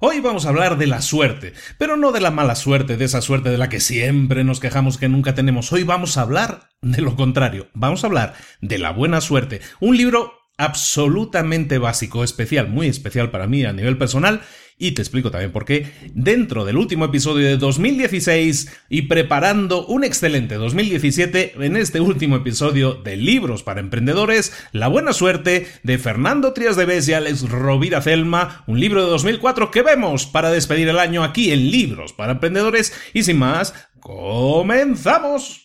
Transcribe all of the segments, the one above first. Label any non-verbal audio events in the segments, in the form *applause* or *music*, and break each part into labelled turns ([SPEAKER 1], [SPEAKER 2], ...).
[SPEAKER 1] Hoy vamos a hablar de la suerte, pero no de la mala suerte, de esa suerte de la que siempre nos quejamos que nunca tenemos. Hoy vamos a hablar de lo contrario, vamos a hablar de la buena suerte, un libro absolutamente básico, especial, muy especial para mí a nivel personal, y te explico también por qué, dentro del último episodio de 2016 y preparando un excelente 2017, en este último episodio de Libros para Emprendedores, La Buena Suerte de Fernando Trías de Bes y Alex Rovira Celma, un libro de 2004 que vemos para despedir el año aquí en Libros para Emprendedores, y sin más, comenzamos.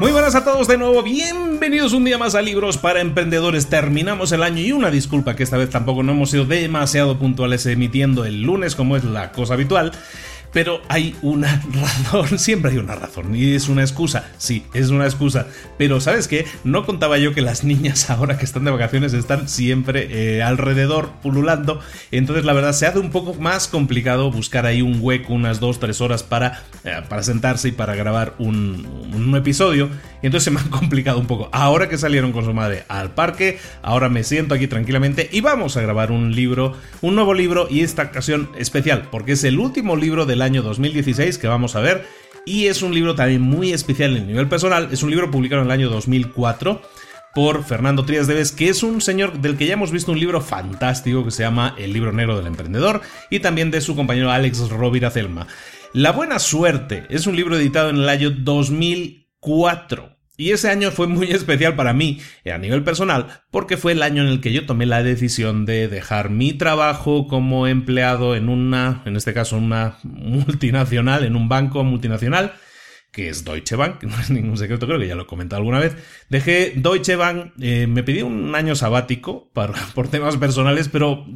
[SPEAKER 1] Muy buenas a todos de nuevo, bienvenidos un día más a Libros para Emprendedores. Terminamos el año y una disculpa que esta vez tampoco no hemos sido demasiado puntuales emitiendo el lunes como es la cosa habitual. Pero hay una *laughs* razón, siempre hay una razón, y es una excusa, sí, es una excusa. Pero ¿sabes qué? No contaba yo que las niñas *laughs* ahora que están de vacaciones están siempre eh, alrededor, pululando. Entonces la verdad se hace un poco más complicado buscar ahí un hueco, unas 2-3 horas para, eh, para sentarse y para grabar un, un episodio. Y entonces se me ha *laughs* complicado un poco. Ahora que salieron con su madre al parque, ahora me siento aquí tranquilamente y vamos a grabar un libro, un nuevo libro y esta ocasión especial, porque es el último libro del año 2016 que vamos a ver. Y es un libro también muy especial en el nivel personal. Es un libro publicado en el año 2004 por Fernando Trías Deves, que es un señor del que ya hemos visto un libro fantástico que se llama El libro negro del emprendedor, y también de su compañero Alex Rovira Celma. La buena suerte es un libro editado en el año 2004 y ese año fue muy *laughs* especial para mí, a nivel personal, porque fue el año en el que yo tomé la decisión de dejar mi trabajo como empleado en una, en este caso una *laughs* multinacional, en un banco multinacional, que es Deutsche Bank, *laughs* no es ningún secreto, creo que ya lo he comentado alguna vez. Dejé Deutsche Bank, eh, me pedí un año sabático *laughs* por temas personales, pero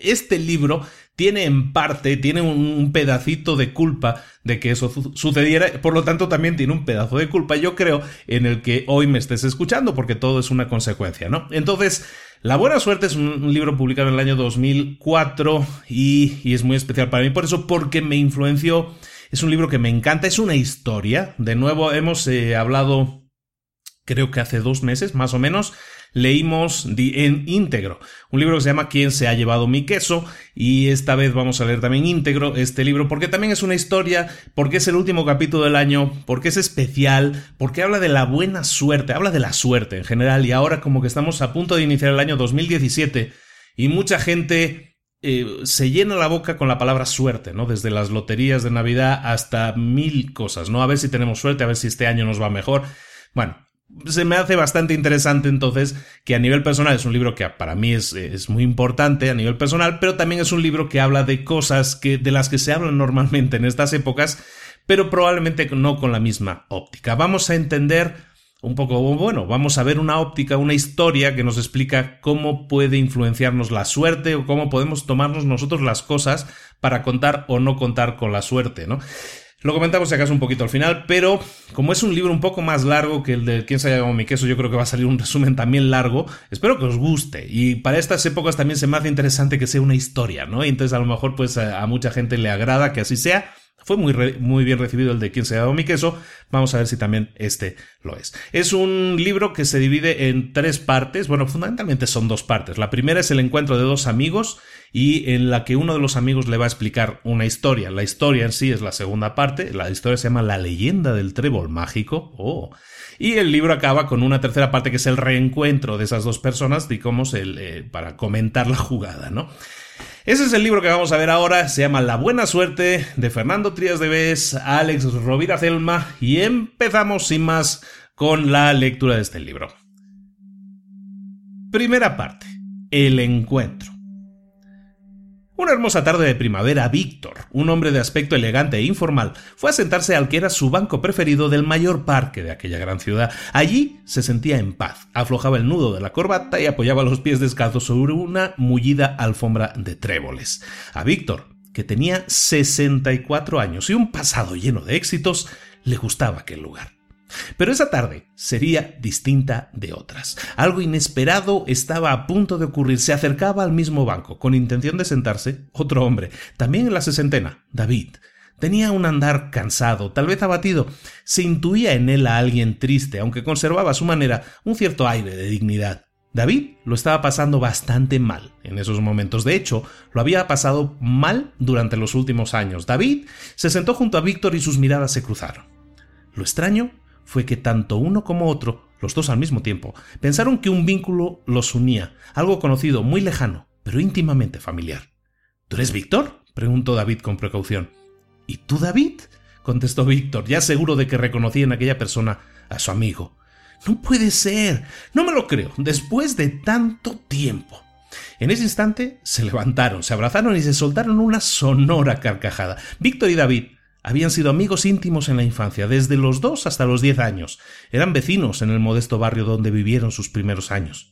[SPEAKER 1] este libro tiene en parte, tiene un, pedacito de culpa de que eso sucediera, por lo tanto también tiene un pedazo de culpa, yo creo, en el que hoy me estés escuchando, porque todo es una consecuencia, ¿no? Entonces, La Buena Suerte es un, libro publicado en el año 2004 y, y es muy especial para mí, por eso, porque me influenció es un libro que me encanta, es una historia. De nuevo, hemos eh, hablado, creo que hace dos meses, más o menos, leímos en íntegro un libro que se llama ¿Quién se ha llevado mi queso? Y esta vez vamos a leer también íntegro este libro porque también es una historia, porque es el último capítulo del año, porque es especial, porque habla de la buena suerte, habla de la suerte en general y ahora como que estamos a punto de iniciar el año 2017 y mucha gente eh, se llena la boca con la palabra suerte, ¿no? Desde las loterías de Navidad hasta mil cosas, ¿no? A ver si tenemos suerte, a ver si este año nos va mejor. Bueno, se me hace bastante interesante entonces que a nivel personal es un libro que para mí es, es, muy importante a nivel personal, pero también es un libro que habla de cosas que, de las que se hablan normalmente en estas épocas, pero probablemente no con la misma óptica. Vamos a entender un poco, bueno, vamos a ver una óptica, una historia que nos explica cómo puede influenciarnos la suerte o cómo podemos tomarnos nosotros las cosas para contar o no contar con la suerte, ¿no? Lo comentamos si acaso un poquito al final, pero como es un libro un poco más largo que el de Quién se ha llamado mi queso, yo creo que va a salir un *laughs* resumen también largo. Espero que os guste. Y para estas épocas también se me hace interesante que sea una historia, ¿no? Y entonces a lo mejor pues a mucha gente le agrada que así sea. Fue muy, muy bien recibido el de Quién se ha dado mi queso. Vamos a ver si también este lo es. Es un libro que se divide en tres partes. Bueno, fundamentalmente son dos partes. La primera es el encuentro de dos amigos y en la que uno de los amigos le va a explicar una historia. La historia en sí es la segunda parte. La historia se llama La leyenda del trébol mágico. Oh. Y el libro acaba con una tercera parte que es el reencuentro de esas dos personas, digamos, el, eh, para comentar la jugada, ¿no? Ese es el libro que vamos a ver ahora, se llama La Buena Suerte de Fernando Trías de Bes, Alex Rovira Celma y empezamos sin más con la lectura de este libro. Primera parte, el encuentro. Una hermosa tarde de primavera, Víctor, un hombre de aspecto elegante e informal, fue a sentarse al que era su banco preferido del mayor parque de aquella gran ciudad. Allí se sentía en paz, aflojaba el nudo de la corbata y apoyaba los pies descalzos sobre una mullida alfombra de tréboles. A Víctor, que tenía 64 años y un pasado lleno de éxitos, le gustaba aquel lugar. Pero esa tarde sería distinta de otras. Algo inesperado estaba a punto de ocurrir. Se acercaba al mismo banco, con intención de sentarse, otro hombre, también en la sesentena, David. Tenía un andar cansado, tal vez abatido. Se intuía en él a alguien triste, aunque conservaba a su manera un cierto aire de dignidad. David lo estaba pasando bastante mal en esos momentos. De hecho, lo había pasado mal durante los últimos años. David se sentó junto a Víctor y sus miradas se cruzaron. Lo extraño fue que tanto uno como otro, los dos al mismo tiempo, pensaron que un vínculo los unía, algo conocido, muy lejano, pero íntimamente familiar. ¿Tú eres Víctor? preguntó David con precaución. ¿Y tú, David? contestó Víctor, ya seguro de que reconocía en aquella persona a su amigo. No puede ser. No me lo creo. Después de tanto tiempo. En ese instante se levantaron, se abrazaron y se soltaron una sonora carcajada. Víctor y David habían sido amigos íntimos en la infancia, desde los dos hasta los diez años. Eran vecinos en el modesto barrio donde vivieron sus primeros años.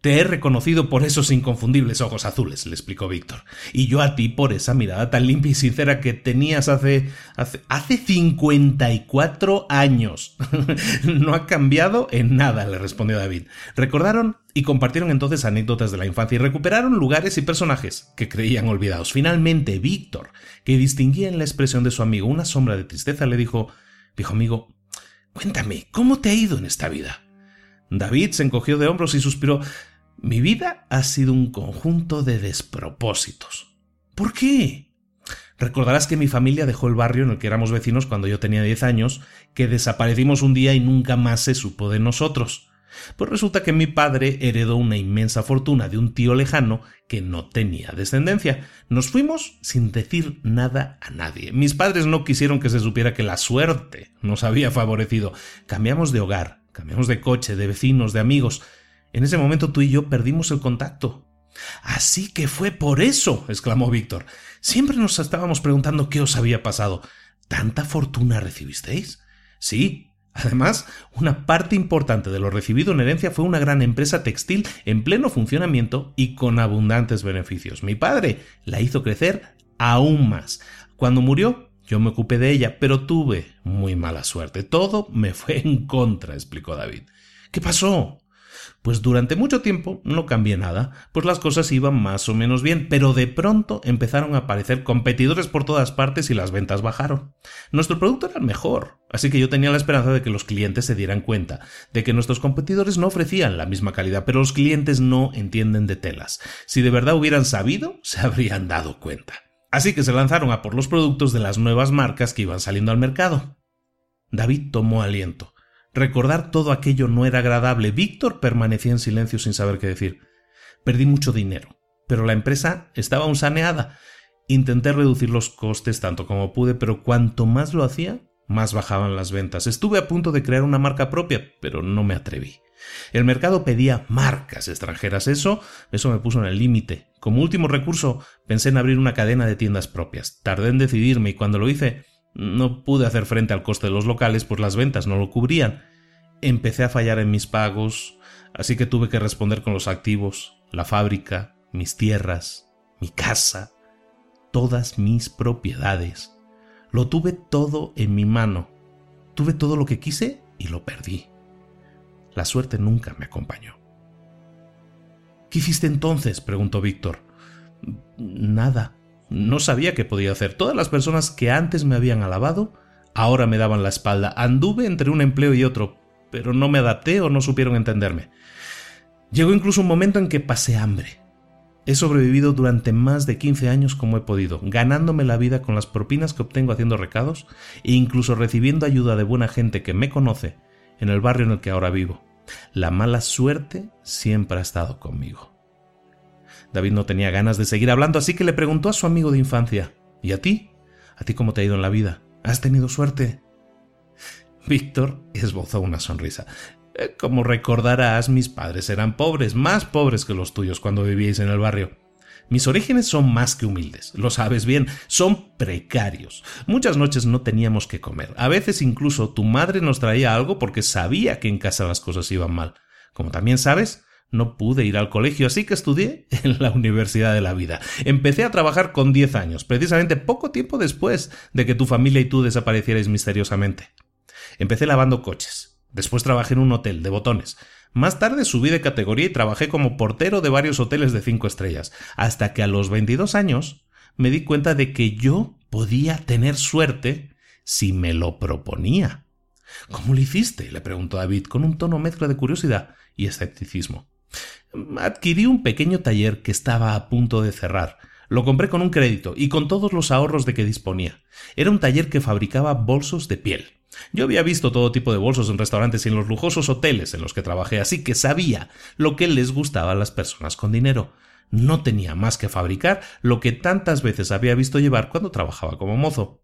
[SPEAKER 1] Te he reconocido por esos inconfundibles ojos azules, le explicó Víctor, y yo a ti por esa mirada tan limpia y sincera que tenías hace. hace. hace 54 años. *laughs* no ha cambiado en nada, le respondió David. Recordaron y compartieron entonces anécdotas de la infancia y recuperaron lugares y personajes que creían olvidados. Finalmente, Víctor, que distinguía en la expresión de su amigo una sombra de tristeza, le dijo: Viejo amigo, cuéntame, ¿cómo te ha ido en esta vida? David se encogió de hombros y suspiró. Mi vida ha sido un conjunto de despropósitos. ¿Por qué? Recordarás que mi familia dejó el barrio en el que éramos vecinos cuando yo tenía diez años, que desaparecimos un día y nunca más se supo de nosotros. Pues resulta que mi padre heredó una inmensa fortuna de un tío lejano que no tenía descendencia. Nos fuimos sin decir nada a nadie. Mis padres no quisieron que se supiera que la suerte nos había favorecido. Cambiamos de hogar, cambiamos de coche, de vecinos, de amigos. En ese momento tú y yo perdimos el contacto. Así que fue por eso, exclamó Víctor. Siempre nos estábamos preguntando qué os había pasado. ¿Tanta fortuna recibisteis? Sí. Además, una parte importante de lo recibido en herencia fue una gran empresa textil en pleno funcionamiento y con abundantes beneficios. Mi padre la hizo crecer aún más. Cuando murió, yo me ocupé de ella, pero tuve muy mala suerte. Todo me fue en contra, explicó David. ¿Qué pasó? Pues durante mucho tiempo no cambié nada, pues las cosas iban más o menos bien, pero de pronto empezaron a aparecer competidores por todas partes y las ventas bajaron. Nuestro producto era el mejor, así que yo tenía la esperanza de que los clientes se dieran cuenta de que nuestros competidores no ofrecían la misma calidad, pero los clientes no entienden de telas. Si de verdad hubieran sabido, se habrían dado cuenta. Así que se lanzaron a por los productos de las nuevas marcas que iban saliendo al mercado. David tomó aliento. Recordar todo aquello no era agradable. Víctor permanecía en silencio sin saber qué decir. Perdí mucho dinero, pero la empresa estaba aún saneada. Intenté reducir los costes tanto como pude, pero cuanto más lo hacía, más bajaban las ventas. Estuve a punto de crear una marca propia, pero no me atreví. El mercado pedía marcas extranjeras. Eso, eso me puso en el límite. Como último recurso, pensé en abrir una cadena de tiendas propias. Tardé en decidirme y cuando lo hice, no pude hacer frente al coste de los locales, pues las ventas no lo cubrían. Empecé a fallar en mis pagos, así que tuve que responder con los activos, la fábrica, mis tierras, mi casa, todas mis propiedades. Lo tuve todo en mi mano. Tuve todo lo que quise y lo perdí. La suerte nunca me acompañó. ¿Qué hiciste entonces? preguntó Víctor. Nada, No sabía qué podía hacer. Todas las personas que antes me habían alabado, ahora me daban la espalda. Anduve entre un empleo y otro, pero no me adapté o no supieron entenderme. Llegó incluso un momento en que pasé hambre. He sobrevivido durante más de 15 años como he podido, ganándome la vida con las propinas que obtengo haciendo recados e incluso recibiendo ayuda de buena gente que me conoce en el barrio en el que ahora vivo. La mala suerte siempre ha estado conmigo. David no tenía ganas de seguir hablando, así que le preguntó a su amigo de infancia, ¿Y a ti? ¿A ti cómo te ha ido en la vida? ¿Has tenido suerte? Víctor esbozó una sonrisa. Eh, como recordarás, mis padres eran pobres, más pobres que los tuyos cuando vivíais en el barrio. Mis orígenes son más que humildes, lo sabes bien, son precarios. Muchas noches no teníamos que comer. A veces incluso tu madre nos traía algo porque sabía que en casa las cosas iban mal. Como también sabes, no pude ir al colegio, así que estudié en la Universidad de la Vida. Empecé a trabajar con 10 años, precisamente poco tiempo después de que tu familia y tú desaparecierais misteriosamente. Empecé lavando coches. Después trabajé en un hotel de botones. Más tarde subí de categoría y trabajé como portero de varios hoteles de cinco estrellas, hasta que a los 22 años me di cuenta de que yo podía tener suerte si me lo proponía. ¿Cómo lo hiciste? le preguntó David con un tono mezcla de curiosidad y escepticismo. Adquirí un pequeño taller que estaba a punto de cerrar. Lo compré con un crédito y con todos los ahorros de que disponía. Era un taller que fabricaba bolsos de piel. Yo había visto todo tipo de bolsos en restaurantes y en los lujosos hoteles en los que trabajé, así que sabía lo que les gustaba a las personas con dinero. No tenía más que fabricar lo que tantas veces había visto llevar cuando trabajaba como mozo.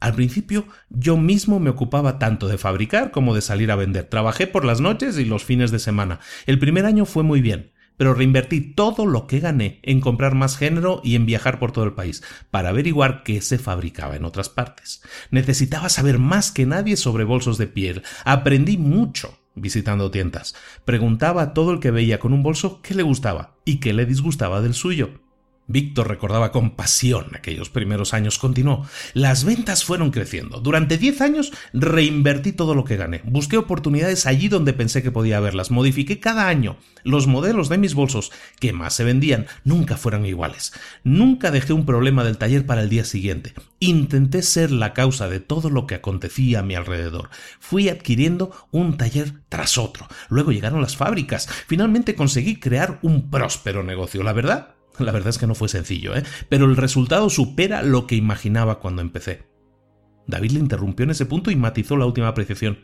[SPEAKER 1] Al principio yo mismo me ocupaba tanto de fabricar como de salir a vender. Trabajé por las noches y los fines de semana. El primer año fue muy bien pero reinvertí todo lo que gané en comprar más género y en viajar por todo el país, para averiguar qué se fabricaba en otras partes. Necesitaba saber más que nadie sobre bolsos de piel. Aprendí mucho visitando tiendas. Preguntaba a todo el que veía con un bolso qué le gustaba y qué le disgustaba del suyo. Víctor recordaba con pasión aquellos primeros años. Continuó. Las ventas fueron creciendo. Durante diez años reinvertí todo lo que gané. Busqué oportunidades allí donde pensé que podía haberlas. Modifiqué cada año. Los modelos de mis bolsos que más se vendían nunca fueron iguales. Nunca dejé un problema del taller para el día siguiente. Intenté ser la causa de todo lo que acontecía a mi alrededor. Fui adquiriendo un taller tras otro. Luego llegaron las fábricas. Finalmente conseguí crear un próspero negocio. La verdad *laughs* la verdad es que no fue sencillo, ¿eh? Pero el resultado supera lo que imaginaba cuando empecé. David le interrumpió en ese punto y matizó la última apreciación.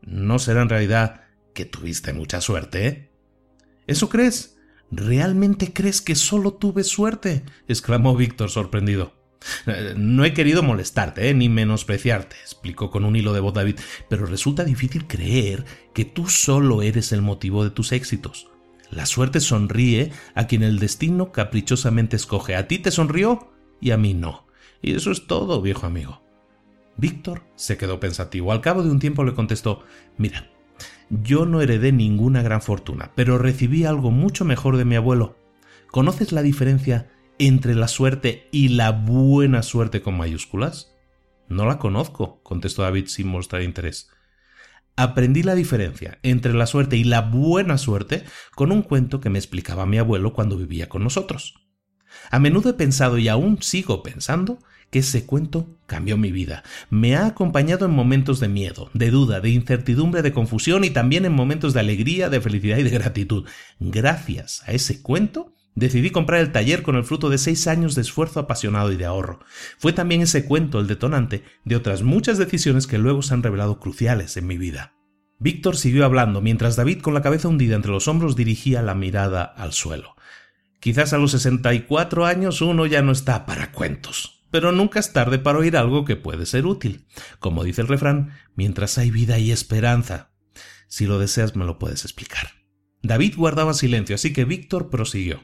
[SPEAKER 1] No será en realidad que tuviste mucha suerte, ¿eh? ¿Eso crees? ¿Realmente crees que solo tuve suerte? exclamó Víctor sorprendido. Eh, no he querido molestarte, ¿eh? ni menospreciarte, explicó con un hilo de voz David, pero resulta difícil creer que tú solo eres el motivo de tus éxitos. La suerte sonríe a quien el destino caprichosamente escoge. A ti te sonrió y a mí no. Y eso es todo, viejo amigo. Víctor se quedó pensativo. Al cabo de un tiempo le contestó Mira, yo no heredé ninguna gran fortuna, pero recibí algo mucho mejor de mi abuelo. ¿Conoces la diferencia entre la suerte y la buena suerte con mayúsculas? No la conozco, contestó David sin mostrar interés aprendí la diferencia entre la suerte y la buena suerte con un cuento que me explicaba mi abuelo cuando vivía con nosotros. A menudo he pensado y aún sigo pensando que ese cuento cambió mi vida. Me ha acompañado en momentos de miedo, de duda, de incertidumbre, de confusión y también en momentos de alegría, de felicidad y de gratitud. Gracias a ese cuento Decidí comprar el taller con el fruto de seis años de esfuerzo apasionado y de ahorro. Fue también ese cuento el detonante de otras muchas decisiones que luego se han revelado cruciales en mi vida. Víctor siguió hablando mientras David con la cabeza hundida entre los hombros dirigía la mirada al suelo. Quizás a los sesenta y cuatro años uno ya no está para cuentos, pero nunca es tarde para oír algo que puede ser útil. Como dice el refrán, mientras hay vida y esperanza. Si lo deseas me lo puedes explicar. David guardaba silencio, así que Víctor prosiguió.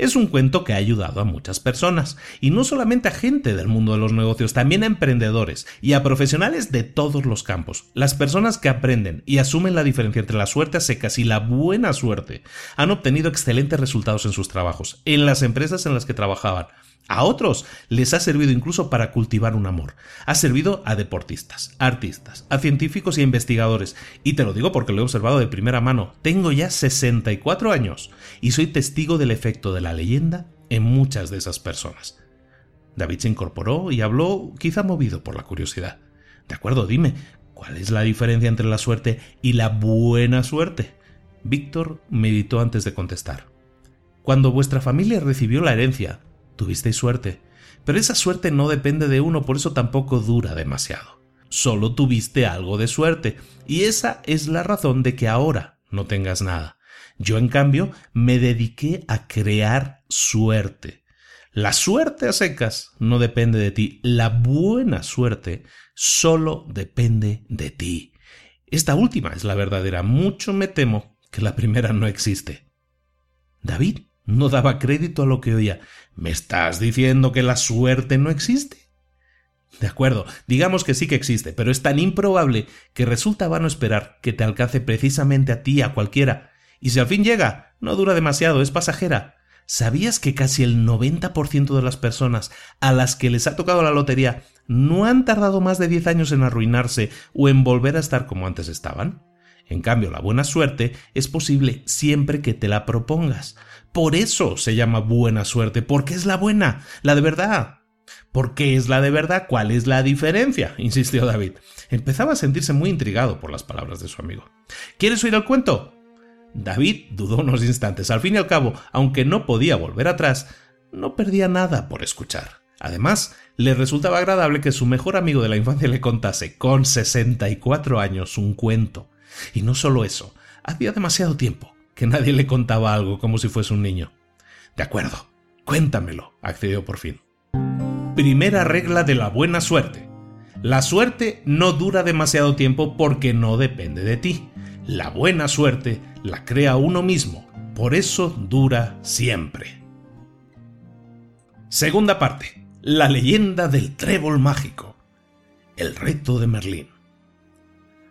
[SPEAKER 1] Es un cuento que ha ayudado a muchas personas, y no solamente a gente del mundo de los negocios, también a emprendedores y a profesionales de todos los campos. Las personas que aprenden y asumen la diferencia entre la suerte a secas y la buena suerte han obtenido excelentes resultados en sus trabajos, en las empresas en las que trabajaban, a otros les ha servido incluso para cultivar un amor. Ha servido a deportistas, artistas, a científicos y a investigadores. Y te lo digo porque lo he observado de primera mano. Tengo ya 64 años y soy testigo del efecto de la leyenda en muchas de esas personas. David se incorporó y habló, quizá movido por la curiosidad. De acuerdo, dime, ¿cuál es la diferencia entre la suerte y la buena suerte? Víctor meditó antes de contestar. Cuando vuestra familia recibió la herencia, tuvisteis suerte, pero esa suerte no depende de uno, por eso tampoco dura demasiado. Solo tuviste algo de suerte, y esa es la razón de que ahora no tengas nada. Yo, en cambio, me dediqué a crear suerte. La suerte a secas no depende de ti, la buena suerte solo depende de ti. Esta última es la verdadera, mucho me temo que la primera no existe. David no daba crédito a lo que oía. ¿Me estás diciendo que la suerte no existe? De acuerdo, digamos que sí que existe, pero es tan improbable que resulta vano esperar que te alcance precisamente a ti, a cualquiera. Y si al fin llega, no dura demasiado, es pasajera. ¿Sabías que casi el 90% de las personas a las que les ha tocado la lotería no han tardado más de 10 años en arruinarse o en volver a estar como antes estaban? En cambio, la buena suerte es posible siempre que te la propongas. Por eso se llama buena suerte, porque es la buena, la de verdad. ¿Por qué es la de verdad? ¿Cuál es la diferencia? insistió David. Empezaba a sentirse muy intrigado por las palabras de su amigo. ¿Quieres oír el cuento? David dudó unos instantes. Al fin y al cabo, aunque no podía volver atrás, no perdía nada por escuchar. Además, le resultaba agradable que su mejor amigo de la infancia le contase, con 64 años, un cuento. Y no solo eso, hacía demasiado tiempo que nadie le contaba algo como si fuese un niño. De acuerdo, cuéntamelo, accedió por fin. Primera regla de la buena suerte. La suerte no dura demasiado tiempo porque no depende de ti. La buena suerte la crea uno mismo, por eso dura siempre. Segunda parte. La leyenda del trébol mágico. El reto de Merlín.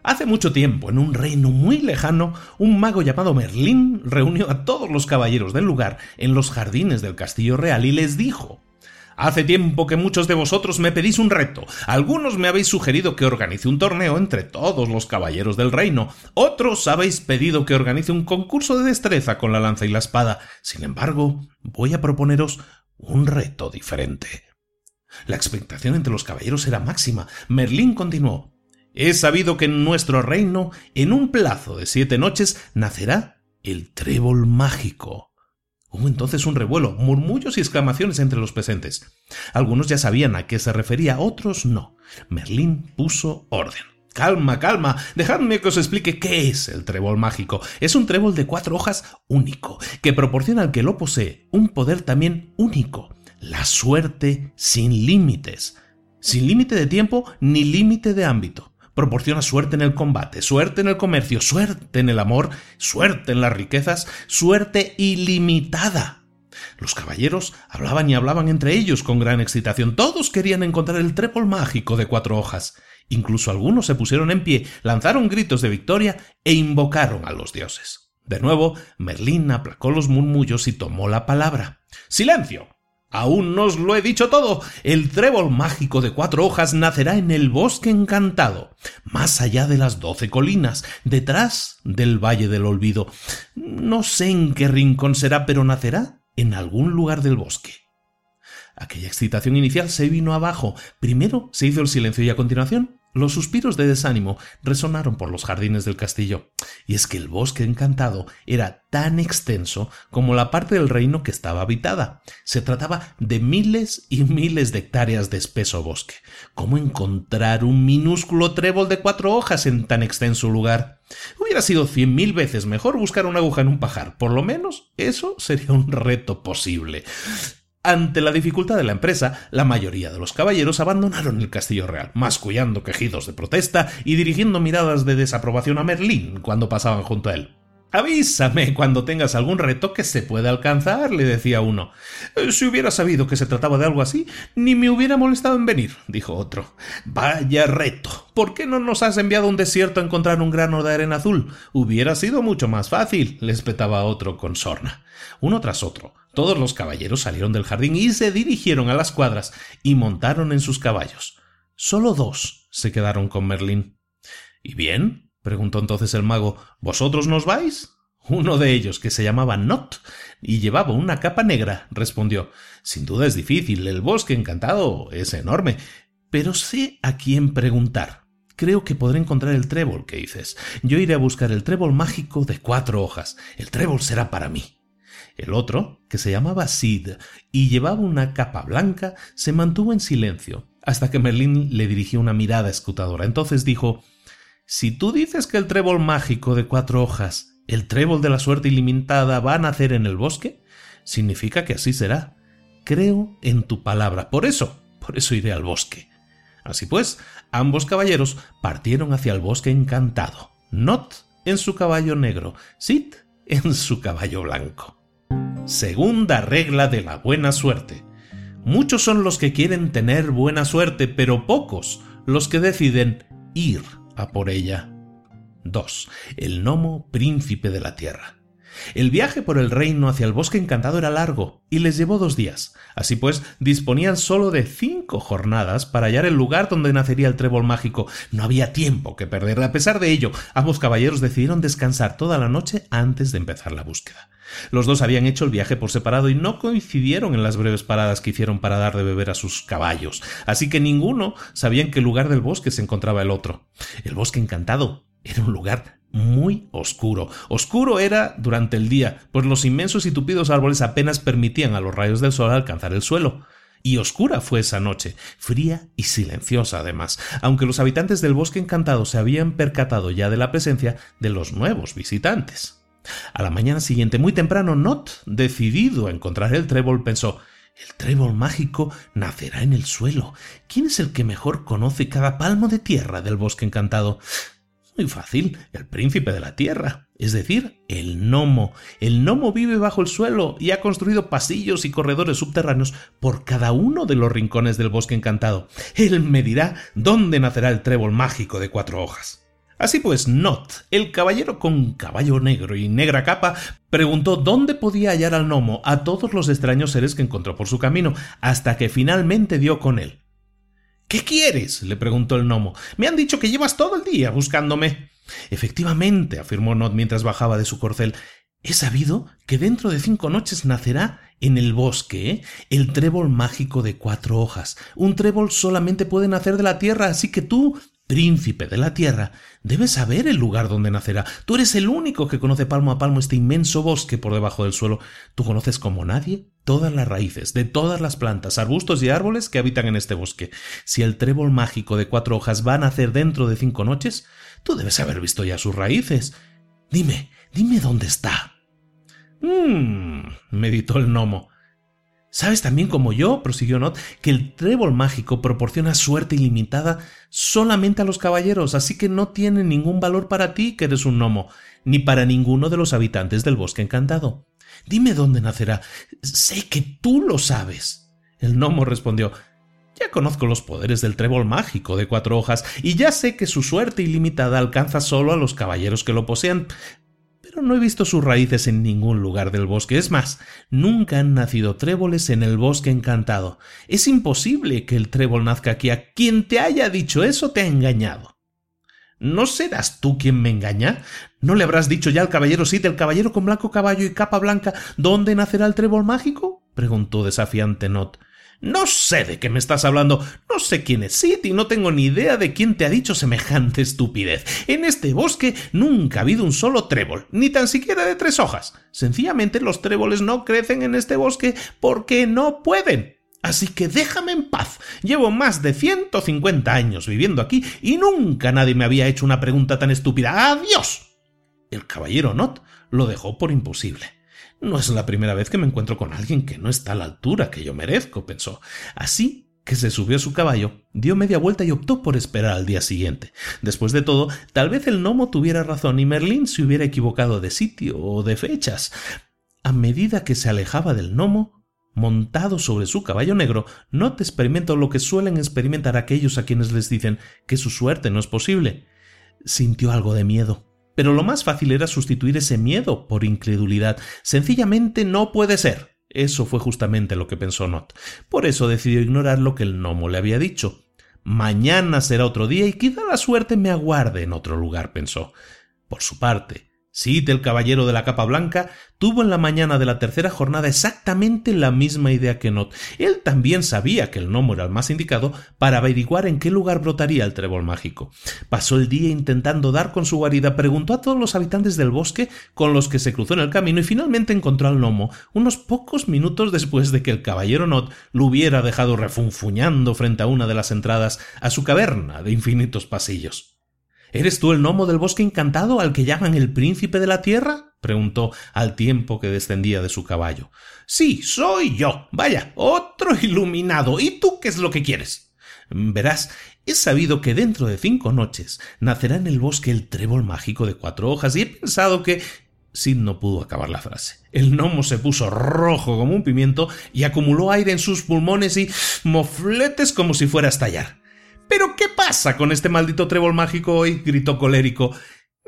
[SPEAKER 1] Hace mucho tiempo, en un reino muy lejano, un mago llamado Merlín reunió a todos los caballeros del lugar en los jardines del castillo real y les dijo Hace tiempo que muchos de vosotros me pedís un reto. Algunos me habéis sugerido que organice un torneo entre todos los caballeros del reino. Otros habéis pedido que organice un concurso de destreza con la lanza y la espada. Sin embargo, voy a proponeros un reto diferente. La expectación entre los caballeros era máxima. Merlín continuó. He sabido que en nuestro reino, en un plazo de siete noches, nacerá el trébol mágico. Hubo entonces un revuelo, murmullos y exclamaciones entre los presentes. Algunos ya sabían a qué se refería, otros no. Merlín puso orden. Calma, calma, dejadme que os explique qué es el trébol mágico. Es un trébol de cuatro hojas único, que proporciona al que lo posee un poder también único, la suerte sin límites. Sin límite de tiempo ni límite de ámbito proporciona suerte en el combate, suerte en el comercio, suerte en el amor, suerte en las riquezas, suerte ilimitada. Los caballeros hablaban y hablaban entre ellos con gran excitación. Todos querían encontrar el trépol mágico de cuatro hojas. Incluso algunos se pusieron en pie, lanzaron gritos de victoria e invocaron a los dioses. De nuevo, Merlín aplacó los murmullos y tomó la palabra. ¡Silencio! Aún no os lo he dicho todo. El trébol mágico de cuatro hojas nacerá en el bosque encantado, más allá de las doce colinas, detrás del Valle del Olvido. No sé en qué rincón será, pero nacerá en algún lugar del bosque. Aquella excitación inicial se vino abajo. Primero se hizo el silencio y a continuación los suspiros de desánimo resonaron por los jardines del castillo, y es que el bosque encantado era tan extenso como la parte del reino que estaba habitada. Se trataba de miles y miles de hectáreas de espeso bosque. ¿Cómo encontrar un minúsculo trébol de cuatro hojas en tan extenso lugar? Hubiera sido cien mil veces mejor buscar una aguja en un pajar. Por lo menos eso sería un reto posible. Ante la dificultad de la empresa, la mayoría de los caballeros abandonaron el castillo real, mascullando quejidos de protesta y dirigiendo miradas de desaprobación a Merlín cuando pasaban junto a él. Avísame cuando tengas algún reto que se pueda alcanzar, le decía uno. Si hubiera sabido que se trataba de algo así, ni me hubiera molestado en venir, dijo otro. Vaya reto. ¿Por qué no nos has enviado a un desierto a encontrar un grano de arena azul? Hubiera sido mucho más fácil, le espetaba otro con sorna. Uno tras otro, todos los caballeros salieron del jardín y se dirigieron a las cuadras y montaron en sus caballos. Solo dos se quedaron con Merlín. ¿Y bien? preguntó entonces el mago. ¿Vosotros nos vais? Uno de ellos, que se llamaba Not y llevaba una capa negra, respondió Sin duda es difícil, el bosque encantado es enorme, pero sé a quién preguntar. Creo que podré encontrar el trébol que dices. Yo iré a buscar el trébol mágico de cuatro hojas. El trébol será para mí. El otro, que se llamaba Sid y llevaba una capa blanca, se mantuvo en silencio, hasta que Merlín le dirigió una mirada escrutadora. Entonces dijo Si tú dices que el trébol mágico de cuatro hojas, el trébol de la suerte ilimitada, va a nacer en el bosque, significa que así será. Creo en tu palabra. Por eso, por eso iré al bosque. Así pues, ambos caballeros partieron hacia el bosque encantado. Not en su caballo negro, Sid en su caballo blanco. Segunda regla de la buena suerte. Muchos son los que quieren tener buena suerte, pero pocos los que deciden ir a por ella. 2. El gnomo príncipe de la tierra. El viaje por el reino hacia el bosque encantado era largo y les llevó dos días. Así pues, disponían solo de cinco jornadas para hallar el lugar donde nacería el trébol mágico. No había tiempo que perder. A pesar de ello, ambos caballeros decidieron descansar toda la noche antes de empezar la búsqueda. Los dos habían hecho el viaje por separado y no coincidieron en las breves paradas que hicieron para dar de beber a sus caballos, así que ninguno sabía en qué lugar del bosque se encontraba el otro. El bosque encantado era un lugar muy oscuro. Oscuro era durante el día, pues los inmensos y tupidos árboles apenas permitían a los rayos del sol alcanzar el suelo. Y oscura fue esa noche, fría y silenciosa además, aunque los habitantes del bosque encantado se habían percatado ya de la presencia de los nuevos visitantes. A la mañana siguiente, muy temprano, Not, decidido a encontrar el trébol, pensó el trébol mágico nacerá en el suelo. ¿Quién es el que mejor conoce cada palmo de tierra del bosque encantado? Muy fácil, el príncipe de la tierra, es decir, el gnomo. El gnomo vive bajo el suelo y ha construido pasillos y corredores subterráneos por cada uno de los rincones del bosque encantado. Él me dirá dónde nacerá el trébol mágico de cuatro hojas. Así pues, Not, el caballero con caballo negro y negra capa, preguntó dónde podía hallar al gnomo a todos los extraños seres que encontró por su camino, hasta que finalmente dio con él. ¿Qué quieres? le preguntó el gnomo. Me han dicho que llevas todo el día buscándome. Efectivamente, afirmó Nod mientras bajaba de su corcel. He sabido que dentro de cinco noches nacerá en el bosque ¿eh? el trébol mágico de cuatro hojas. Un trébol solamente puede nacer de la tierra, así que tú príncipe de la tierra, debes saber el lugar donde nacerá. Tú eres el único que conoce palmo a palmo este inmenso bosque por debajo del suelo. Tú conoces como nadie todas las raíces de todas las plantas, arbustos y árboles que habitan en este bosque. Si el trébol mágico de cuatro hojas va a nacer dentro de cinco noches, tú debes haber visto ya sus raíces. Dime, dime dónde está. Mmm, meditó el gnomo. Sabes también como yo, prosiguió Not, que el trébol mágico proporciona suerte ilimitada solamente a los caballeros, así que no tiene ningún valor para ti, que eres un gnomo, ni para ninguno de los habitantes del bosque encantado. Dime dónde nacerá. Sé que tú lo sabes. El gnomo respondió Ya conozco los poderes del trébol mágico de cuatro hojas, y ya sé que su suerte ilimitada alcanza solo a los caballeros que lo posean, no he visto sus raíces en ningún lugar del bosque. Es más, nunca han nacido tréboles en el bosque encantado. Es imposible que el trébol nazca aquí. A quien te haya dicho eso te ha engañado. ¿No serás tú quien me engaña? ¿No le habrás dicho ya al caballero Sid, el caballero con blanco caballo y capa blanca, dónde nacerá el trébol mágico? preguntó desafiante Not. No sé de qué me estás hablando, no sé quién es Sid y no tengo ni idea de quién te ha dicho semejante estupidez. En este bosque nunca ha habido un solo trébol, ni tan siquiera de tres hojas. Sencillamente los tréboles no crecen en este bosque porque no pueden. Así que déjame en paz. Llevo más de ciento cincuenta años viviendo aquí y nunca nadie me había hecho una pregunta tan estúpida. ¡Adiós! El caballero Not lo dejó por imposible. No es la primera vez que me encuentro con alguien que no está a la altura que yo merezco, pensó. Así que se subió a su caballo, dio media vuelta y optó por esperar al día siguiente. Después de todo, tal vez el gnomo tuviera razón y Merlín se hubiera equivocado de sitio o de fechas. A medida que se alejaba del gnomo, montado sobre su caballo negro, no te experimento lo que suelen experimentar aquellos a quienes les dicen que su suerte no es posible. Sintió algo de miedo. Pero lo más fácil era sustituir ese miedo por incredulidad. Sencillamente no puede ser. Eso fue justamente lo que pensó Not. Por eso decidió ignorar lo que el gnomo le había dicho. Mañana será otro día y quizá la suerte me aguarde en otro lugar, pensó. Por su parte, Sid, el caballero de la capa blanca, tuvo en la mañana de la tercera jornada exactamente la misma idea que Not. Él también sabía que el gnomo era el más indicado para averiguar en qué lugar brotaría el trébol mágico. Pasó el día intentando dar con su guarida, preguntó a todos los habitantes del bosque con los que se cruzó en el camino y finalmente encontró al gnomo unos pocos minutos después de que el caballero Not lo hubiera dejado refunfuñando frente a una de las entradas a su caverna de infinitos pasillos. ¿Eres tú el gnomo del bosque encantado al que llaman el príncipe de la tierra? preguntó al tiempo que descendía de su caballo. Sí, soy yo. Vaya, otro iluminado. ¿Y tú qué es lo que quieres? Verás, he sabido que dentro de cinco noches nacerá en el bosque el trébol mágico de cuatro hojas y he pensado que Sid no pudo acabar la frase. El gnomo se puso rojo como un pimiento y acumuló aire en sus pulmones y mofletes como si fuera a estallar. ¿Pero qué pasa con este maldito trébol mágico hoy? gritó colérico.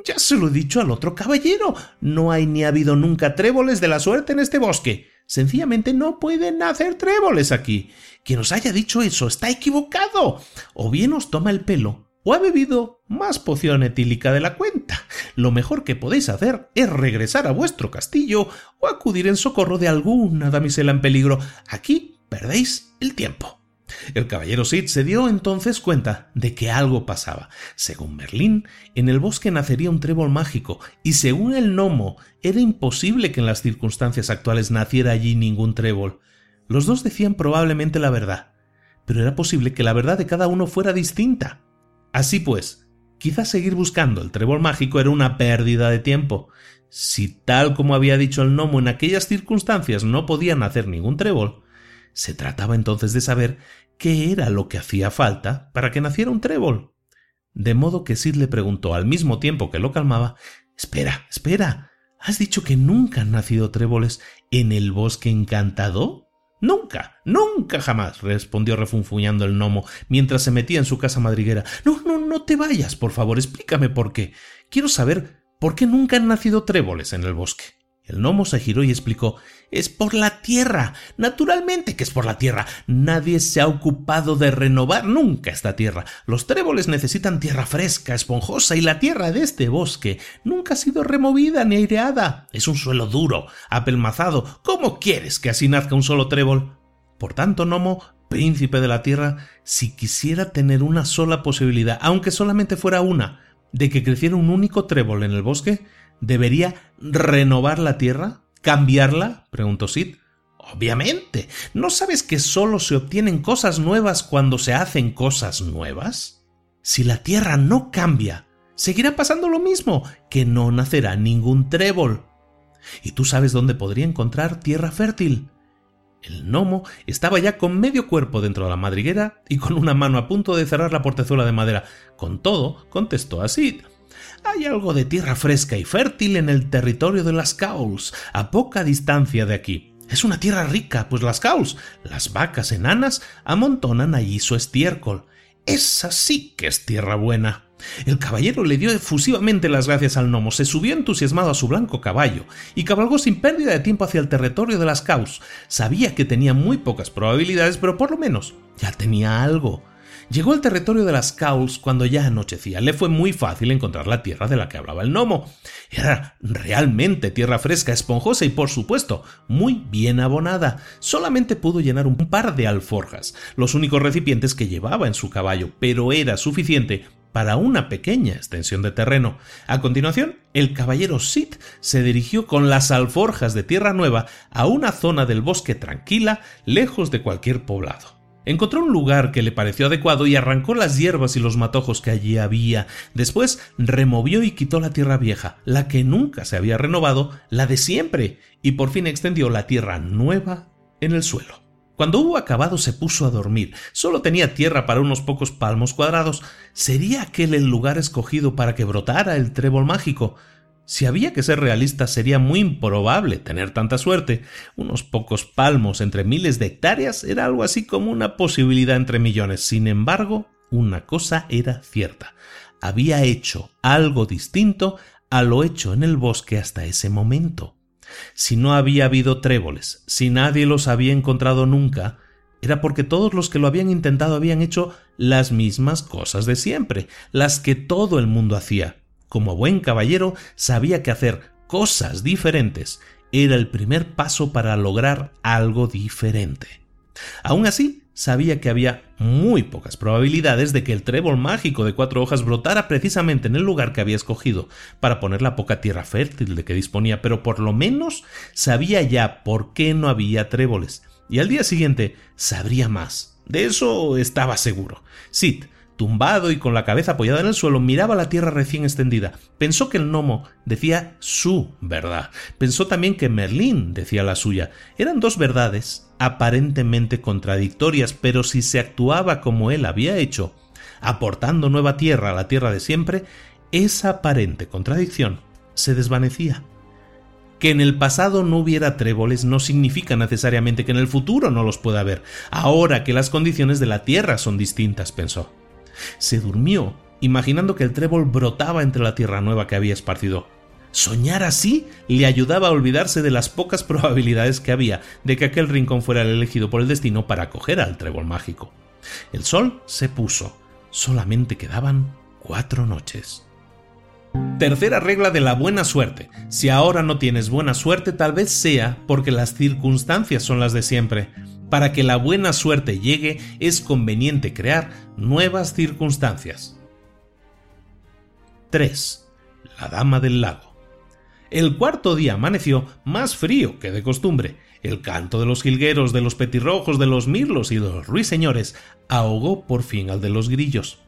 [SPEAKER 1] Ya se lo he dicho al otro caballero. No hay ni ha habido nunca tréboles de la suerte en este bosque. Sencillamente no pueden hacer tréboles aquí. Quien os haya dicho eso está equivocado. O bien os toma el pelo, o ha bebido más poción etílica de la cuenta. Lo mejor que podéis hacer es regresar a vuestro castillo o acudir en socorro de alguna damisela en peligro. Aquí perdéis el tiempo. El caballero Sid se dio entonces cuenta de que algo pasaba. Según Merlín, en el bosque nacería un trébol mágico, y según el gnomo, era imposible que en las circunstancias actuales naciera allí ningún trébol. Los dos decían probablemente la verdad, pero era posible que la verdad de cada uno fuera distinta. Así pues, quizás seguir buscando el trébol mágico era una pérdida de tiempo. Si tal como había dicho el gnomo en aquellas circunstancias no podía nacer ningún trébol, se trataba entonces de saber qué era lo que hacía falta para que naciera un trébol. De modo que Sid le preguntó al mismo tiempo que lo calmaba Espera, espera. ¿Has dicho que nunca han nacido tréboles en el bosque encantado? Nunca, nunca jamás, respondió refunfuñando el gnomo mientras se metía en su casa madriguera. No, no, no te vayas, por favor, explícame por qué. Quiero saber por qué nunca han nacido tréboles en el bosque. El gnomo se giró y explicó Es por la tierra. Naturalmente que es por la tierra. Nadie se ha ocupado de renovar nunca esta tierra. Los tréboles necesitan tierra fresca, esponjosa, y la tierra de este bosque nunca ha sido removida ni aireada. Es un suelo duro, apelmazado. ¿Cómo quieres que así nazca un solo trébol? Por tanto, gnomo, príncipe de la tierra, si quisiera tener una sola posibilidad, aunque solamente fuera una, de que creciera un único trébol en el bosque, ¿Debería renovar la Tierra? ¿Cambiarla? preguntó Sid. Obviamente. ¿No sabes que solo se obtienen cosas nuevas cuando se hacen cosas nuevas? Si la Tierra no cambia, seguirá pasando lo mismo, que no nacerá ningún trébol. ¿Y tú sabes dónde podría encontrar tierra fértil? El gnomo estaba ya con medio cuerpo dentro de la madriguera y con una mano a punto de cerrar la portezuela de madera. Con todo, contestó a Sid. Hay algo de tierra fresca y fértil en el territorio de las Cauls, a poca distancia de aquí. Es una tierra rica, pues las Cauls, las vacas enanas, amontonan allí su estiércol. Esa sí que es tierra buena. El caballero le dio efusivamente las gracias al gnomo, se subió entusiasmado a su blanco caballo y cabalgó sin pérdida de tiempo hacia el territorio de las Caus. Sabía que tenía muy pocas probabilidades, pero por lo menos ya tenía algo. Llegó al territorio de las Cauls cuando ya anochecía. Le fue muy fácil encontrar la tierra de la que hablaba el gnomo. Era realmente tierra fresca, esponjosa y, por supuesto, muy bien abonada. Solamente pudo llenar un par de alforjas, los únicos recipientes que llevaba en su caballo, pero era suficiente para una pequeña extensión de terreno. A continuación, el caballero Sid se dirigió con las alforjas de tierra nueva a una zona del bosque tranquila, lejos de cualquier poblado. Encontró un lugar que le pareció adecuado y arrancó las hierbas y los matojos que allí había. Después removió y quitó la tierra vieja, la que nunca se había renovado, la de siempre, y por fin extendió la tierra nueva en el suelo. Cuando hubo acabado se puso a dormir. Solo tenía tierra para unos pocos palmos cuadrados. ¿Sería aquel el lugar escogido para que brotara el trébol mágico? Si había que ser realista, sería muy improbable tener tanta suerte. Unos pocos palmos entre miles de hectáreas era algo así como una posibilidad entre millones. Sin embargo, una cosa era cierta. Había hecho algo distinto a lo hecho en el bosque hasta ese momento. Si no había habido tréboles, si nadie los había encontrado nunca, era porque todos los que lo habían intentado habían hecho las mismas cosas de siempre, las que todo el mundo hacía como buen caballero, sabía que hacer cosas diferentes era el primer paso para lograr algo diferente. Aún así, sabía que había muy pocas probabilidades de que el trébol mágico de cuatro hojas brotara precisamente en el lugar que había escogido para poner la poca tierra fértil de que disponía, pero por lo menos sabía ya por qué no había tréboles, y al día siguiente sabría más. De eso estaba seguro. Sid tumbado y con la cabeza apoyada en el suelo, miraba la tierra recién extendida. Pensó que el gnomo decía su verdad. Pensó también que Merlín decía la suya. Eran dos verdades aparentemente contradictorias, pero si se actuaba como él había hecho, aportando nueva tierra a la tierra de siempre, esa aparente contradicción se desvanecía. Que en el pasado no hubiera tréboles no significa necesariamente que en el futuro no los pueda haber, ahora que las condiciones de la tierra son distintas, pensó. Se durmió, imaginando que el trébol brotaba entre la tierra nueva que había esparcido. Soñar así le ayudaba a olvidarse de las pocas probabilidades que había de que aquel rincón fuera el elegido por el destino para acoger al trébol mágico. El sol se puso. Solamente quedaban cuatro noches. Tercera regla de la buena suerte. Si ahora no tienes buena suerte, tal vez sea porque las circunstancias son las de siempre. Para que la buena suerte llegue es conveniente crear nuevas circunstancias. 3. La Dama del Lago. El cuarto día amaneció más frío que de costumbre. El canto de los jilgueros, de los petirrojos, de los mirlos y de los ruiseñores ahogó por fin al de los grillos.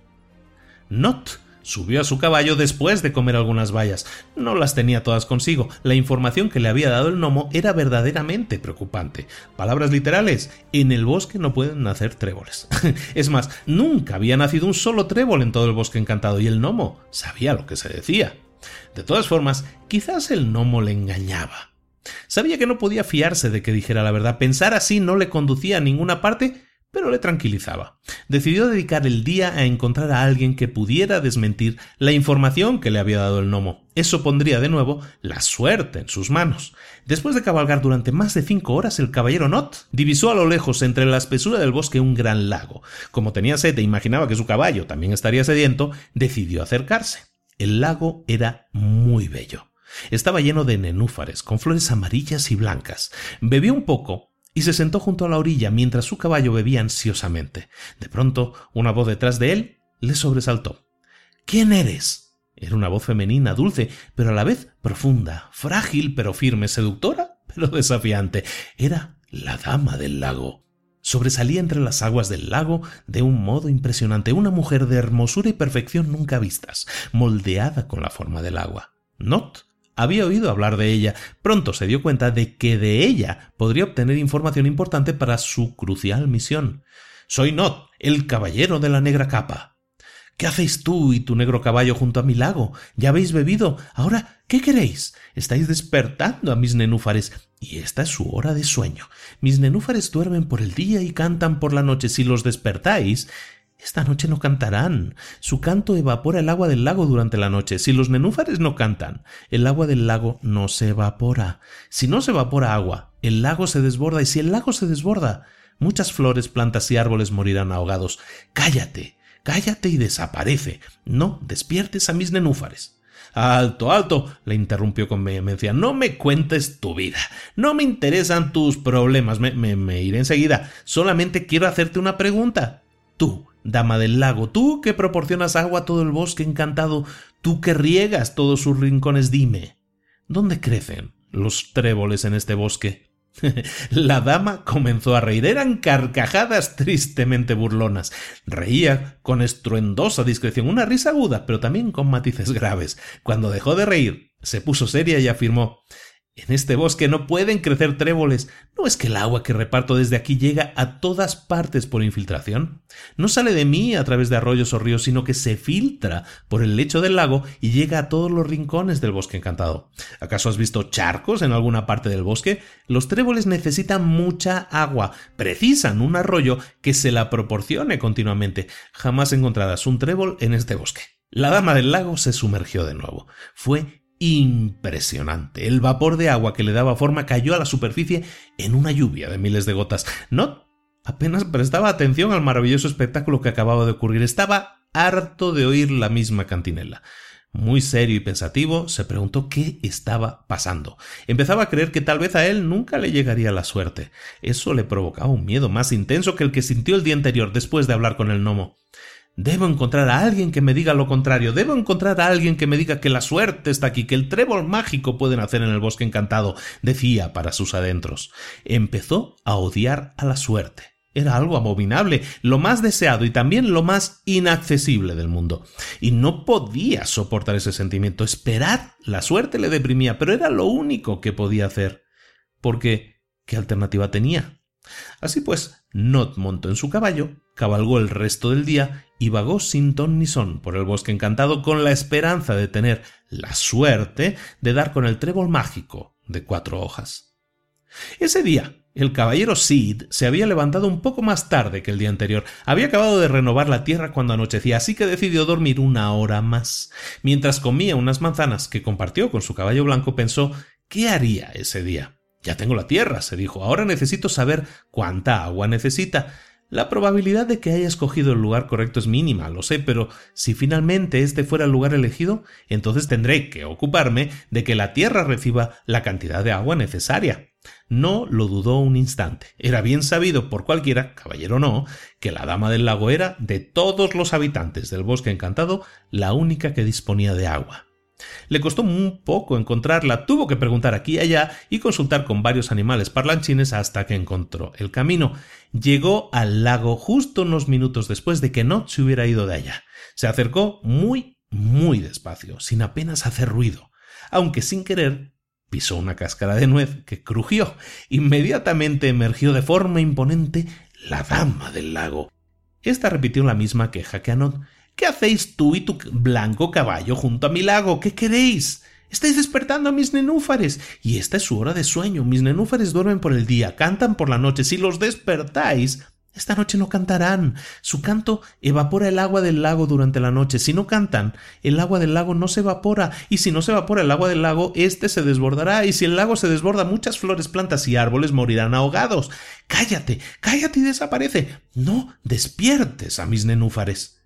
[SPEAKER 1] Not Subió a su caballo después de comer algunas bayas. No las tenía todas consigo. La información que le había dado el gnomo era verdaderamente preocupante. Palabras literales. En el bosque no pueden nacer tréboles. *laughs* es más, nunca había nacido un solo trébol en todo el bosque encantado y el gnomo sabía lo que se decía. De todas formas, quizás el gnomo le engañaba. Sabía que no podía fiarse de que dijera la verdad. Pensar así no le conducía a ninguna parte pero le tranquilizaba. Decidió dedicar el día a encontrar a alguien que pudiera desmentir la información que le había dado el gnomo. Eso pondría de nuevo la suerte en sus manos. Después de cabalgar durante más de cinco horas, el caballero Not divisó a lo lejos entre la espesura del bosque un gran lago. Como tenía sed e imaginaba que su caballo también estaría sediento, decidió acercarse. El lago era muy bello. Estaba lleno de nenúfares, con flores amarillas y blancas. Bebió un poco y se sentó junto a la orilla mientras su caballo bebía ansiosamente. De pronto, una voz detrás de él le sobresaltó. ¿Quién eres? Era una voz femenina, dulce, pero a la vez profunda, frágil pero firme, seductora pero desafiante. Era la dama del lago. Sobresalía entre las aguas del lago de un modo impresionante, una mujer de hermosura y perfección nunca vistas, moldeada con la forma del agua. Not había oído hablar de ella. Pronto se dio cuenta de que de ella podría obtener información importante para su crucial misión. Soy Not, el caballero de la negra capa. ¿Qué hacéis tú y tu negro caballo junto a mi lago? ¿Ya habéis bebido? Ahora, ¿qué queréis? Estáis despertando a mis nenúfares, y esta es su hora de sueño. Mis nenúfares duermen por el día y cantan por la noche. Si los despertáis, esta noche no cantarán. Su canto evapora el agua del lago durante la noche. Si los nenúfares no cantan, el agua del lago no se evapora. Si no se evapora agua, el lago se desborda y si el lago se desborda, muchas flores, plantas y árboles morirán ahogados. Cállate, cállate y desaparece. No despiertes a mis nenúfares. Alto, alto, le interrumpió con vehemencia. No me cuentes tu vida. No me interesan tus problemas. Me, me, me iré enseguida. Solamente quiero hacerte una pregunta. Tú, Dama del lago, tú que proporcionas agua a todo el bosque encantado, tú que riegas todos sus rincones, dime, ¿dónde crecen los tréboles en este bosque? *laughs* La dama comenzó a reír. Eran carcajadas tristemente burlonas. Reía con estruendosa discreción, una risa aguda, pero también con matices graves. Cuando dejó de reír, se puso seria y afirmó en este bosque no pueden crecer tréboles. ¿No es que el agua que reparto desde aquí llega a todas partes por infiltración? No sale de mí a través de arroyos o ríos, sino que se filtra por el lecho del lago y llega a todos los rincones del bosque encantado. ¿Acaso has visto charcos en alguna parte del bosque? Los tréboles necesitan mucha agua, precisan un arroyo que se la proporcione continuamente. Jamás encontrarás un trébol en este bosque. La dama del lago se sumergió de nuevo. Fue impresionante. El vapor de agua que le daba forma cayó a la superficie en una lluvia de miles de gotas. No apenas prestaba atención al maravilloso espectáculo que acababa de ocurrir. Estaba harto de oír la misma cantinela. Muy serio y pensativo, se preguntó qué estaba pasando. Empezaba a creer que tal vez a él nunca le llegaría la suerte. Eso le provocaba un miedo más intenso que el que sintió el día anterior después de hablar con el gnomo. Debo encontrar a alguien que me diga lo contrario. Debo encontrar a alguien que me diga que la suerte está aquí, que el trébol mágico puede nacer en el bosque encantado, decía para sus adentros. Empezó a odiar a la suerte. Era algo abominable, lo más deseado y también lo más inaccesible del mundo. Y no podía soportar ese sentimiento. Esperar la suerte le deprimía, pero era lo único que podía hacer. Porque, ¿qué alternativa tenía? Así pues, Not montó en su caballo, cabalgó el resto del día y vagó sin ton ni son por el bosque encantado con la esperanza de tener la suerte de dar con el trébol mágico de cuatro hojas. Ese día, el caballero Sid se había levantado un poco más tarde que el día anterior. Había acabado de renovar la tierra cuando anochecía, así que decidió dormir una hora más. Mientras comía unas manzanas que compartió con su caballo blanco, pensó ¿qué haría ese día? Ya tengo la tierra, se dijo. Ahora necesito saber cuánta agua necesita. La probabilidad de que haya escogido el lugar correcto es mínima, lo sé, pero si finalmente este fuera el lugar elegido, entonces tendré que ocuparme de que la tierra reciba la cantidad de agua necesaria. No lo dudó un instante. Era bien sabido por cualquiera, caballero no, que la dama del lago era, de todos los habitantes del bosque encantado, la única que disponía de agua. Le costó un poco encontrarla, tuvo que preguntar aquí y allá y consultar con varios animales parlanchines hasta que encontró el camino. Llegó al lago justo unos minutos después de que no se hubiera ido de allá. Se acercó muy, muy despacio, sin apenas hacer ruido, aunque sin querer pisó una cáscara de nuez que crujió. Inmediatamente emergió de forma imponente la dama del lago. Esta repitió la misma queja que Anot. ¿Qué hacéis tú y tu blanco caballo junto a mi lago? ¿Qué queréis? Estáis despertando a mis nenúfares. Y esta es su hora de sueño. Mis nenúfares duermen por el día, cantan por la noche. Si los despertáis, esta noche no cantarán. Su canto evapora el agua del lago durante la noche. Si no cantan, el agua del lago no se evapora. Y si no se evapora el agua del lago, éste se desbordará. Y si el lago se desborda, muchas flores, plantas y árboles morirán ahogados. Cállate, cállate y desaparece. No despiertes a mis nenúfares.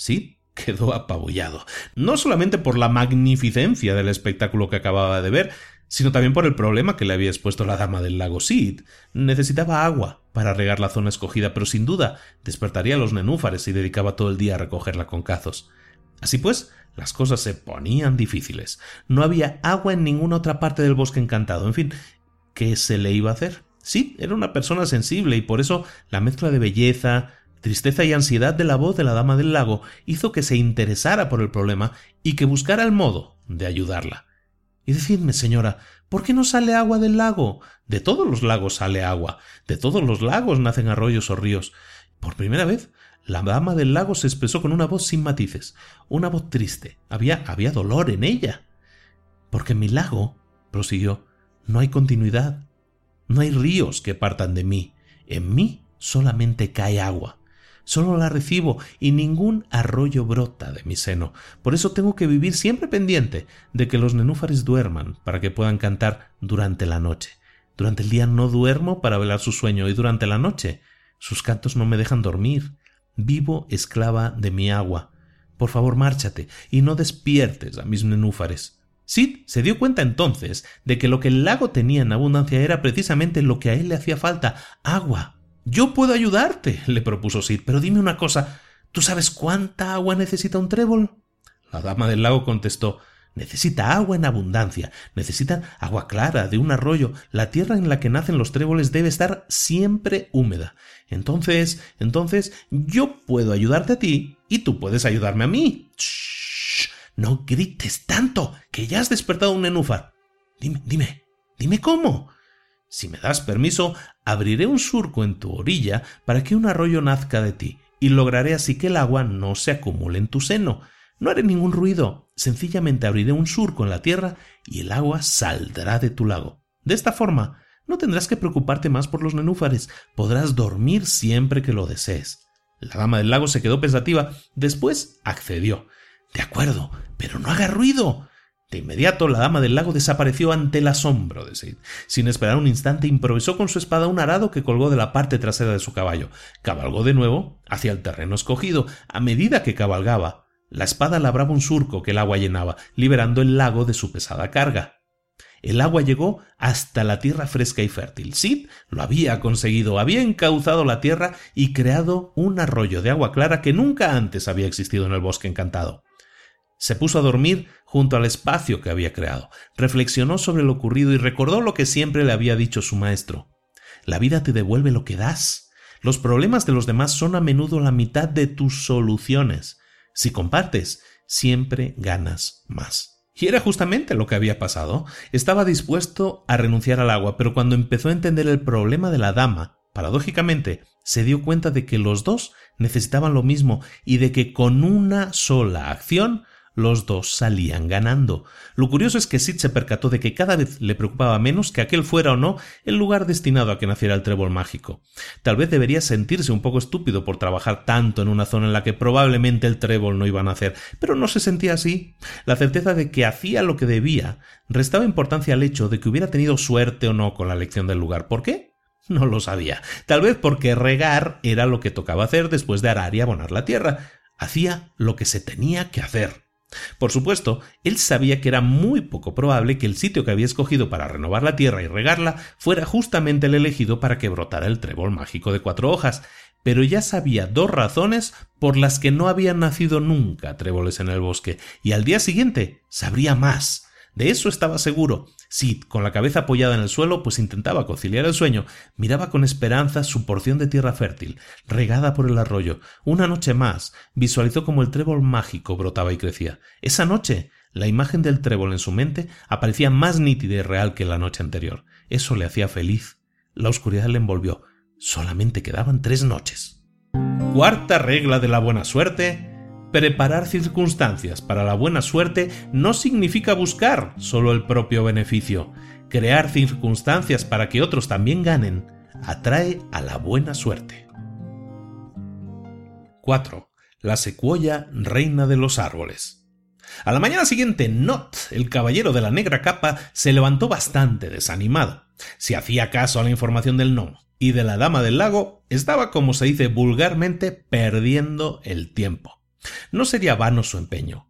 [SPEAKER 1] Sí, quedó apabullado, no solamente por la magnificencia del espectáculo que acababa de ver, sino también por el problema que le había expuesto la dama del lago Sid. Necesitaba agua para regar la zona escogida, pero sin duda despertaría a los nenúfares y dedicaba todo el día a recogerla con cazos. Así pues, las cosas se ponían difíciles. No había agua en ninguna otra parte del bosque encantado. En fin, ¿qué se le iba a hacer? Sí, era una persona sensible y por eso la mezcla de belleza, Tristeza y ansiedad de la voz de la dama del lago hizo que se interesara por el problema y que buscara el modo de ayudarla. Y decidme, señora, ¿por qué no sale agua del lago? De todos los lagos sale agua, de todos los lagos nacen arroyos o ríos. Por primera vez, la dama del lago se expresó con una voz sin matices, una voz triste. Había, había dolor en ella. Porque en mi lago, prosiguió, no hay continuidad. No hay ríos que partan de mí. En mí solamente cae agua solo la recibo y ningún arroyo brota de mi seno. Por eso tengo que vivir siempre pendiente de que los nenúfares duerman para que puedan cantar durante la noche. Durante el día no duermo para velar su sueño y durante la noche sus cantos no me dejan dormir. Vivo esclava de mi agua. Por favor, márchate y no despiertes a mis nenúfares. Sid se dio cuenta entonces de que lo que el lago tenía en abundancia era precisamente lo que a él le hacía falta agua. Yo puedo ayudarte, *laughs* le propuso Sid, pero dime una cosa, ¿tú sabes cuánta agua necesita un trébol? La dama del lago contestó Necesita agua en abundancia, necesita agua clara de un arroyo. La tierra en la que nacen los tréboles debe estar siempre húmeda. Entonces, entonces, yo puedo ayudarte a ti y tú puedes ayudarme a mí. Shh, no grites tanto, que ya has despertado un nenúfar. Dime, dime, dime cómo. Si me das permiso, abriré un surco en tu orilla para que un arroyo nazca de ti, y lograré así que el agua no se acumule en tu seno. No haré ningún ruido, sencillamente abriré un surco en la tierra y el agua saldrá de tu lago. De esta forma, no tendrás que preocuparte más por los nenúfares, podrás dormir siempre que lo desees. La dama del lago se quedó pensativa, después accedió. De acuerdo, pero no haga ruido. De inmediato la dama del lago desapareció ante el asombro de Sid. Sin esperar un instante improvisó con su espada un arado que colgó de la parte trasera de su caballo. Cabalgó de nuevo hacia el terreno escogido. A medida que cabalgaba, La espada labraba un surco que el agua llenaba, liberando el lago de su pesada carga. El agua llegó hasta la tierra fresca y fértil. Sid lo había conseguido, había encauzado la tierra y creado un arroyo de agua clara que nunca antes había existido en el bosque encantado. Se puso a dormir junto al espacio que había creado, reflexionó sobre lo ocurrido y recordó lo que siempre le había dicho su maestro. La vida te devuelve lo que das. Los problemas de los demás son a menudo la mitad de tus soluciones. Si compartes, siempre ganas más. Y era justamente lo que había pasado. Estaba dispuesto a renunciar al agua, pero cuando empezó a entender el problema de la dama, paradójicamente, se dio cuenta de que los dos necesitaban lo mismo y de que con una sola acción los dos salían ganando. Lo curioso es que Sid se percató de que cada vez le preocupaba menos que aquel fuera o no el lugar destinado a que naciera el trébol mágico. Tal vez debería sentirse un poco estúpido por trabajar tanto en una zona en la que probablemente el trébol no iba a nacer, pero no se sentía así. La certeza de que hacía lo que debía restaba importancia al hecho de que hubiera tenido suerte o no con la elección del lugar. ¿Por qué? No lo sabía. Tal vez porque regar era lo que tocaba hacer después de arar y abonar la tierra. Hacía lo que se tenía que hacer. Por supuesto, él sabía que era muy poco probable que el sitio que había escogido para renovar la tierra y regarla fuera justamente el elegido para que brotara el trébol mágico de cuatro hojas, pero ya sabía dos razones por las que no habían nacido nunca tréboles en el bosque, y al día siguiente sabría más. De eso estaba seguro. Sid, con la cabeza apoyada en el suelo, pues intentaba conciliar el sueño, miraba con esperanza su porción de tierra fértil, regada por el arroyo. Una noche más, visualizó como el trébol mágico brotaba y crecía. Esa noche, la imagen del trébol en su mente aparecía más nítida y real que la noche anterior. Eso le hacía feliz. La oscuridad le envolvió. Solamente quedaban tres noches. Cuarta regla de la buena suerte Preparar circunstancias para la buena suerte no significa buscar solo el propio beneficio. Crear circunstancias para que otros también ganen atrae a la buena suerte. 4. La secuoya reina de los árboles. A la mañana siguiente, Not, el caballero de la negra capa, se levantó bastante desanimado. Si hacía caso a la información del gnomo y de la dama del lago, estaba, como se dice vulgarmente, perdiendo el tiempo. No sería vano su empeño.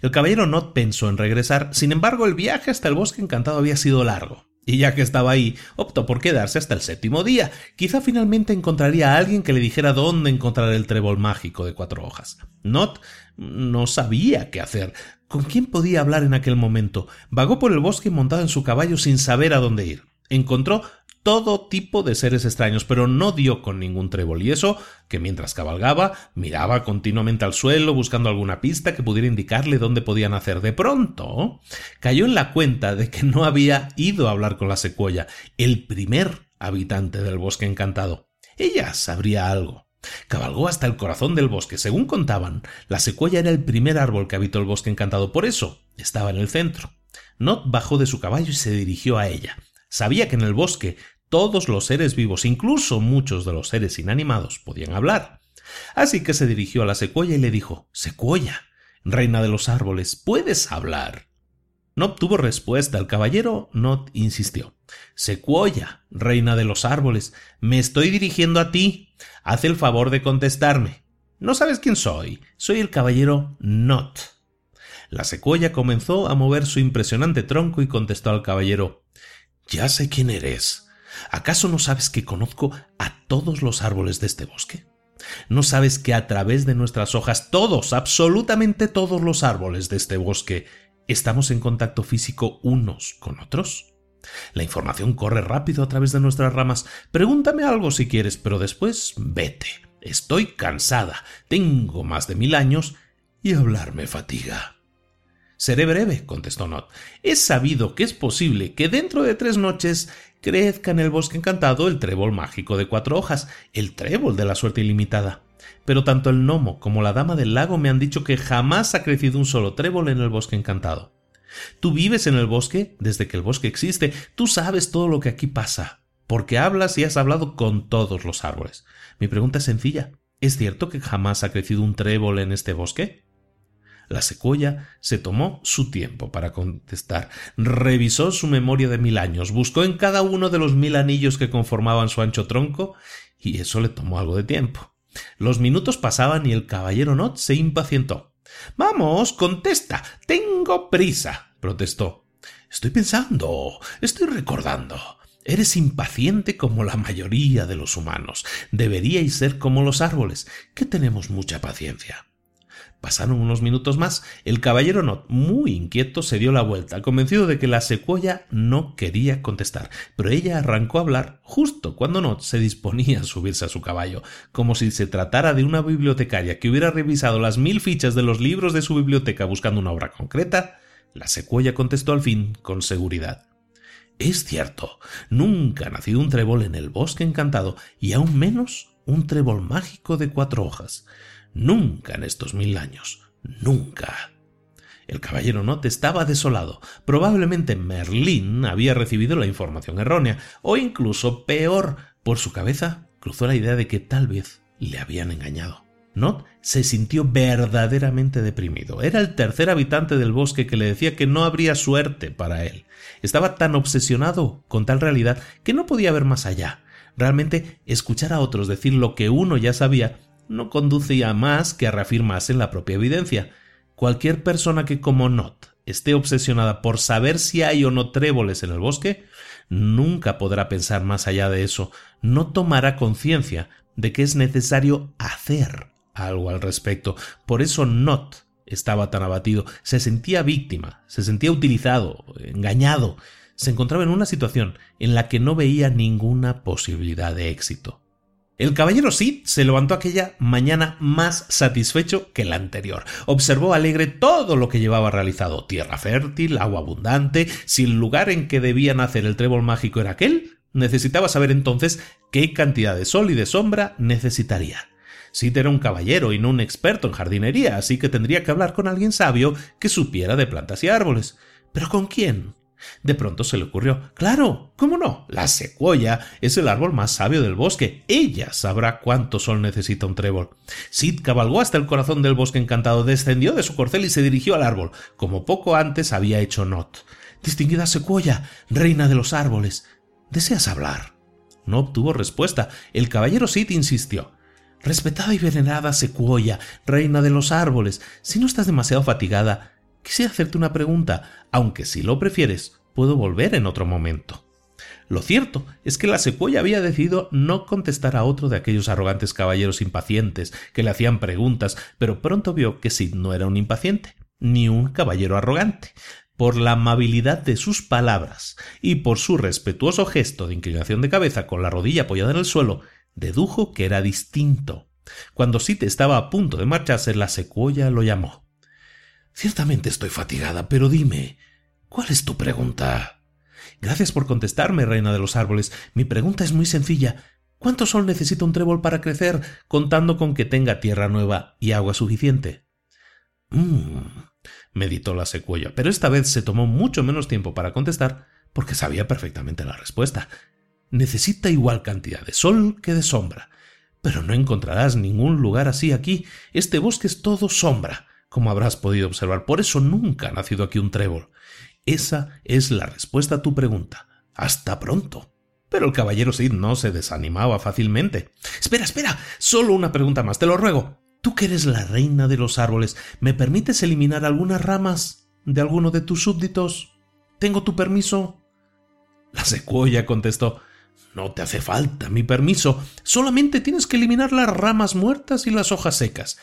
[SPEAKER 1] El caballero no pensó en regresar, sin embargo el viaje hasta el bosque encantado había sido largo, y ya que estaba ahí, optó por quedarse hasta el séptimo día. Quizá finalmente encontraría a alguien que le dijera dónde encontrar el trébol mágico de cuatro hojas. Not no sabía qué hacer. ¿Con quién podía hablar en aquel momento? Vagó por el bosque montado en su caballo sin saber a dónde ir. Encontró todo tipo de seres extraños, pero no dio con ningún trébol, y eso que mientras cabalgaba miraba continuamente al suelo buscando alguna pista que pudiera indicarle dónde podían hacer. De pronto cayó en la cuenta de que no había ido a hablar con la secuoya, el primer habitante del bosque encantado. Ella sabría algo. Cabalgó hasta el corazón del bosque. Según contaban, la secuoya era el primer árbol que habitó el bosque encantado, por eso estaba en el centro. Not bajó de su caballo y se dirigió a ella. Sabía que en el bosque todos los seres vivos, incluso muchos de los seres inanimados, podían hablar. Así que se dirigió a la secuoya y le dijo Secuoya, reina de los árboles, ¿puedes hablar? No obtuvo respuesta. El caballero Not insistió. Secuoya, reina de los árboles, me estoy dirigiendo a ti. Haz el favor de contestarme. No sabes quién soy. Soy el caballero Not. La secuoya comenzó a mover su impresionante tronco y contestó al caballero Ya sé quién eres. ¿Acaso no sabes que conozco a todos los árboles de este bosque? ¿No sabes que a través de nuestras hojas todos, absolutamente todos los árboles de este bosque, estamos en contacto físico unos con otros? La información corre rápido a través de nuestras ramas. Pregúntame algo si quieres, pero después vete. Estoy cansada, tengo más de mil años y hablar me fatiga. Seré breve, contestó Not. He sabido que es posible que dentro de tres noches crezca en el bosque encantado el trébol mágico de cuatro hojas, el trébol de la suerte ilimitada. Pero tanto el gnomo como la dama del lago me han dicho que jamás ha crecido un solo trébol en el bosque encantado. Tú vives en el bosque desde que el bosque existe, tú sabes todo lo que aquí pasa, porque hablas y has hablado con todos los árboles. Mi pregunta es sencilla. ¿Es cierto que jamás ha crecido un trébol en este bosque? La secuoya se tomó su tiempo para contestar, revisó su memoria de mil años, buscó en cada uno de los mil anillos que conformaban su ancho tronco, y eso le tomó algo de tiempo. Los minutos pasaban y el caballero Not se impacientó. Vamos, contesta. Tengo prisa. protestó. Estoy pensando, estoy recordando. Eres impaciente como la mayoría de los humanos. Deberíais ser como los árboles, que tenemos mucha paciencia. Pasaron unos minutos más. El caballero Not, muy inquieto, se dio la vuelta, convencido de que la secuoya no quería contestar. Pero ella arrancó a hablar justo cuando Not se disponía a subirse a su caballo, como si se tratara de una bibliotecaria que hubiera revisado las mil fichas de los libros de su biblioteca buscando una obra concreta. La secuoya contestó al fin con seguridad. Es cierto, nunca ha nacido un trébol en el bosque encantado, y aún menos un trébol mágico de cuatro hojas. Nunca en estos mil años. Nunca. El caballero Not estaba desolado. Probablemente Merlín había recibido la información errónea, o incluso peor, por su cabeza cruzó la idea de que tal vez le habían engañado. Not se sintió verdaderamente deprimido. Era el tercer habitante del bosque que le decía que no habría suerte para él. Estaba tan obsesionado con tal realidad que no podía ver más allá. Realmente, escuchar a otros decir lo que uno ya sabía no conducía más que a reafirmarse en la propia evidencia. Cualquier persona que como Not esté obsesionada por saber si hay o no tréboles en el bosque, nunca podrá pensar más allá de eso, no tomará conciencia de que es necesario hacer algo al respecto. Por eso Not estaba tan abatido, se sentía víctima, se sentía utilizado, engañado, se encontraba en una situación en la que no veía ninguna posibilidad de éxito. El caballero Sid se levantó aquella mañana más satisfecho que la anterior. Observó alegre todo lo que llevaba realizado. Tierra fértil, agua abundante. Si el lugar en que debía nacer el trébol mágico era aquel, necesitaba saber entonces qué cantidad de sol y de sombra necesitaría. Sid era un caballero y no un experto en jardinería, así que tendría que hablar con alguien sabio que supiera de plantas y árboles. ¿Pero con quién? De pronto se le ocurrió Claro, ¿cómo no? La secuoya es el árbol más sabio del bosque. Ella sabrá cuánto sol necesita un trébol. Sid cabalgó hasta el corazón del bosque encantado, descendió de su corcel y se dirigió al árbol, como poco antes había hecho Not. Distinguida secuoya, reina de los árboles. ¿Deseas hablar? No obtuvo respuesta. El caballero Sid insistió. Respetada y venerada secuoya, reina de los árboles, si no estás demasiado fatigada, Quisiera hacerte una pregunta, aunque si lo prefieres, puedo volver en otro momento. Lo cierto es que la secuoya había decidido no contestar a otro de aquellos arrogantes caballeros impacientes que le hacían preguntas, pero pronto vio que Sid no era un impaciente, ni un caballero arrogante. Por la amabilidad de sus palabras y por su respetuoso gesto de inclinación de cabeza con la rodilla apoyada en el suelo, dedujo que era distinto. Cuando Sid estaba a punto de marcharse, la secuoya lo llamó. Ciertamente estoy fatigada, pero dime, ¿cuál es tu pregunta? Gracias por contestarme, reina de los árboles. Mi pregunta es muy sencilla. ¿Cuánto sol necesita un trébol para crecer, contando con que tenga tierra nueva y agua suficiente? Mmm, meditó la secuoya, pero esta vez se tomó mucho menos tiempo para contestar, porque sabía perfectamente la respuesta. Necesita igual cantidad de sol que de sombra. Pero no encontrarás ningún lugar así aquí. Este bosque es todo sombra como habrás podido observar. Por eso nunca ha nacido aquí un trébol. Esa es la respuesta a tu pregunta. Hasta pronto. Pero el caballero Sid no se desanimaba fácilmente. Espera, espera. Solo una pregunta más, te lo ruego. Tú que eres la reina de los árboles, ¿me permites eliminar algunas ramas de alguno de tus súbditos? ¿Tengo tu permiso? La secuoya contestó. No te hace falta mi permiso. Solamente tienes que eliminar las ramas muertas y las hojas secas.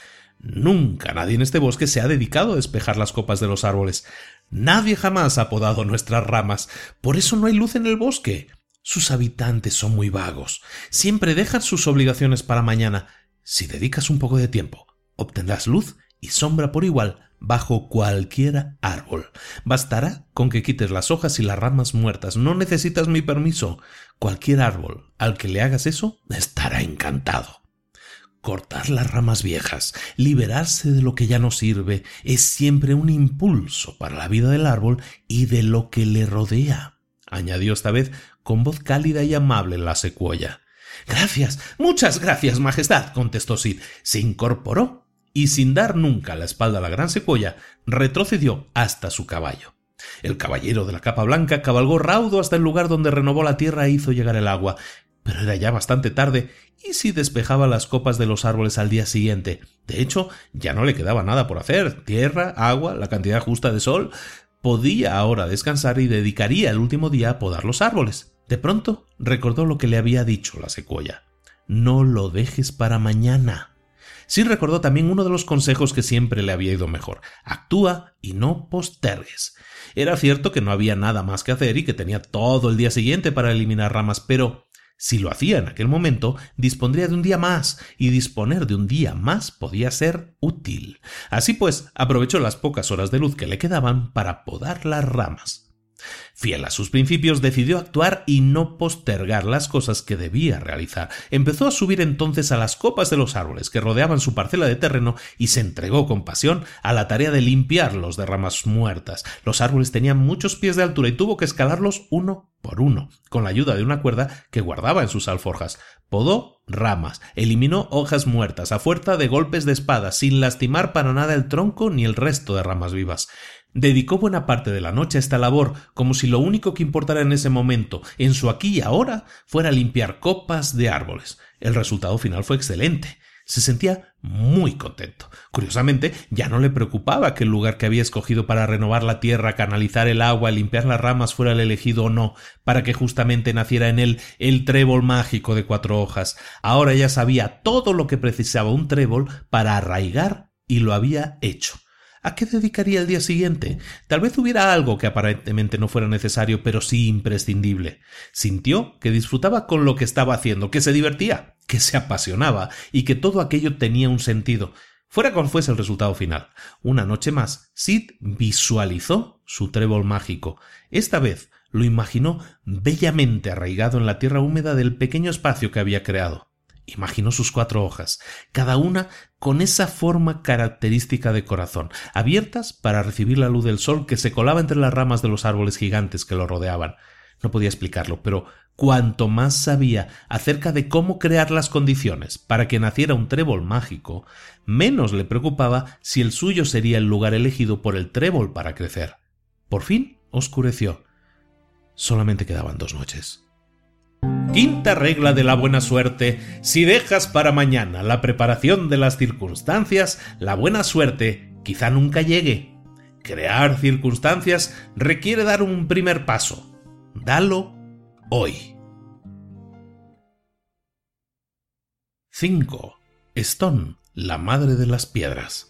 [SPEAKER 1] Nunca nadie en este bosque se ha dedicado a despejar las copas de los árboles. Nadie jamás ha podado nuestras ramas. Por eso no hay luz en el bosque. Sus habitantes son muy vagos. Siempre dejan sus obligaciones para mañana. Si dedicas un poco de tiempo, obtendrás luz y sombra por igual bajo cualquier árbol. Bastará con que quites las hojas y las ramas muertas. No necesitas mi permiso. Cualquier árbol al que le hagas eso estará encantado. Cortar las ramas viejas, liberarse de lo que ya no sirve, es siempre un impulso para la vida del árbol y de lo que le rodea, añadió esta vez con voz cálida y amable la secuoya. Gracias, muchas gracias, Majestad, contestó Sid. Se incorporó y sin dar nunca la espalda a la gran secuoya, retrocedió hasta su caballo. El caballero de la capa blanca cabalgó raudo hasta el lugar donde renovó la tierra e hizo llegar el agua. Pero era ya bastante tarde, y si despejaba las copas de los árboles al día siguiente. De hecho, ya no le quedaba nada por hacer. Tierra, agua, la cantidad justa de sol. Podía ahora descansar y dedicaría el último día a podar los árboles. De pronto recordó lo que le había dicho la secuoya. No lo dejes para mañana. Sí recordó también uno de los consejos que siempre le había ido mejor. Actúa y no postergues. Era cierto que no había nada más que hacer y que tenía todo el día siguiente para eliminar ramas, pero si lo hacía en aquel momento, dispondría de un día más, y disponer de un día más podía ser útil. Así pues, aprovechó las pocas horas de luz que le quedaban para podar las ramas. Fiel a sus principios, decidió actuar y no postergar las cosas que debía realizar. Empezó a subir entonces a las copas de los árboles que rodeaban su parcela de terreno y se entregó con pasión a la tarea de limpiarlos de ramas muertas. Los árboles tenían muchos pies de altura y tuvo que escalarlos uno por uno, con la ayuda de una cuerda que guardaba en sus alforjas. Podó ramas, eliminó hojas muertas a fuerza de golpes de espada, sin lastimar para nada el tronco ni el resto de ramas vivas. Dedicó buena parte de la noche a esta labor, como si lo único que importara en ese momento, en su aquí y ahora, fuera limpiar copas de árboles. El resultado final fue excelente. Se sentía muy contento. Curiosamente, ya no le preocupaba que el lugar que había escogido para renovar la tierra, canalizar el agua, limpiar las ramas fuera el elegido o no, para que justamente naciera en él el trébol mágico de cuatro hojas. Ahora ya sabía todo lo que precisaba un trébol para arraigar y lo había hecho. ¿A qué dedicaría el día siguiente? Tal vez hubiera algo que aparentemente no fuera necesario, pero sí imprescindible. Sintió que disfrutaba con lo que estaba haciendo, que se divertía, que se apasionaba y que todo aquello tenía un sentido. Fuera cual fuese el resultado final. Una noche más, Sid visualizó su trébol mágico. Esta vez lo imaginó bellamente arraigado en la tierra húmeda del pequeño espacio que había creado. Imaginó sus cuatro hojas, cada una con esa forma característica de corazón, abiertas para recibir la luz del sol que se colaba entre las ramas de los árboles gigantes que lo rodeaban. No podía explicarlo, pero cuanto más sabía acerca de cómo crear las condiciones para que naciera un trébol mágico, menos le preocupaba si el suyo sería el lugar elegido por el trébol para crecer. Por fin oscureció. Solamente quedaban dos noches. Quinta regla de la buena suerte. Si dejas para mañana la preparación de las circunstancias, la buena suerte quizá nunca llegue. Crear circunstancias requiere dar un primer paso. Dalo hoy. 5. Stone, la madre de las piedras.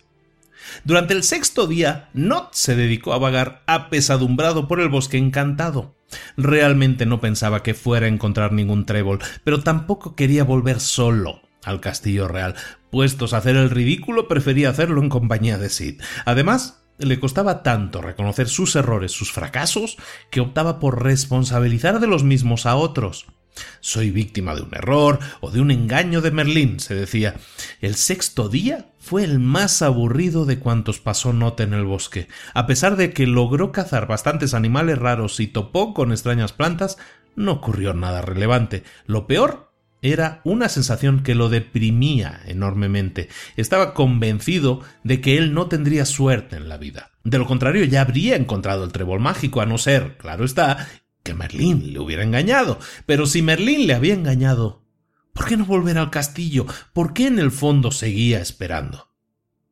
[SPEAKER 1] Durante el sexto día, Not se dedicó a vagar apesadumbrado por el bosque encantado. Realmente no pensaba que fuera a encontrar ningún trébol, pero tampoco quería volver solo al castillo real. Puestos a hacer el ridículo, prefería hacerlo en compañía de Sid. Además, le costaba tanto reconocer sus errores, sus fracasos, que optaba por responsabilizar de los mismos a otros. Soy víctima de un error o de un engaño de Merlín, se decía. El sexto día fue el más aburrido de cuantos pasó Note en el bosque. A pesar de que logró cazar bastantes animales raros y topó con extrañas plantas, no ocurrió nada relevante. Lo peor era una sensación que lo deprimía enormemente. Estaba convencido de que él no tendría suerte en la vida. De lo contrario, ya habría encontrado el trébol mágico, a no ser, claro está, que Merlín le hubiera engañado. Pero si Merlín le había engañado, ¿por qué no volver al castillo? ¿Por qué en el fondo seguía esperando?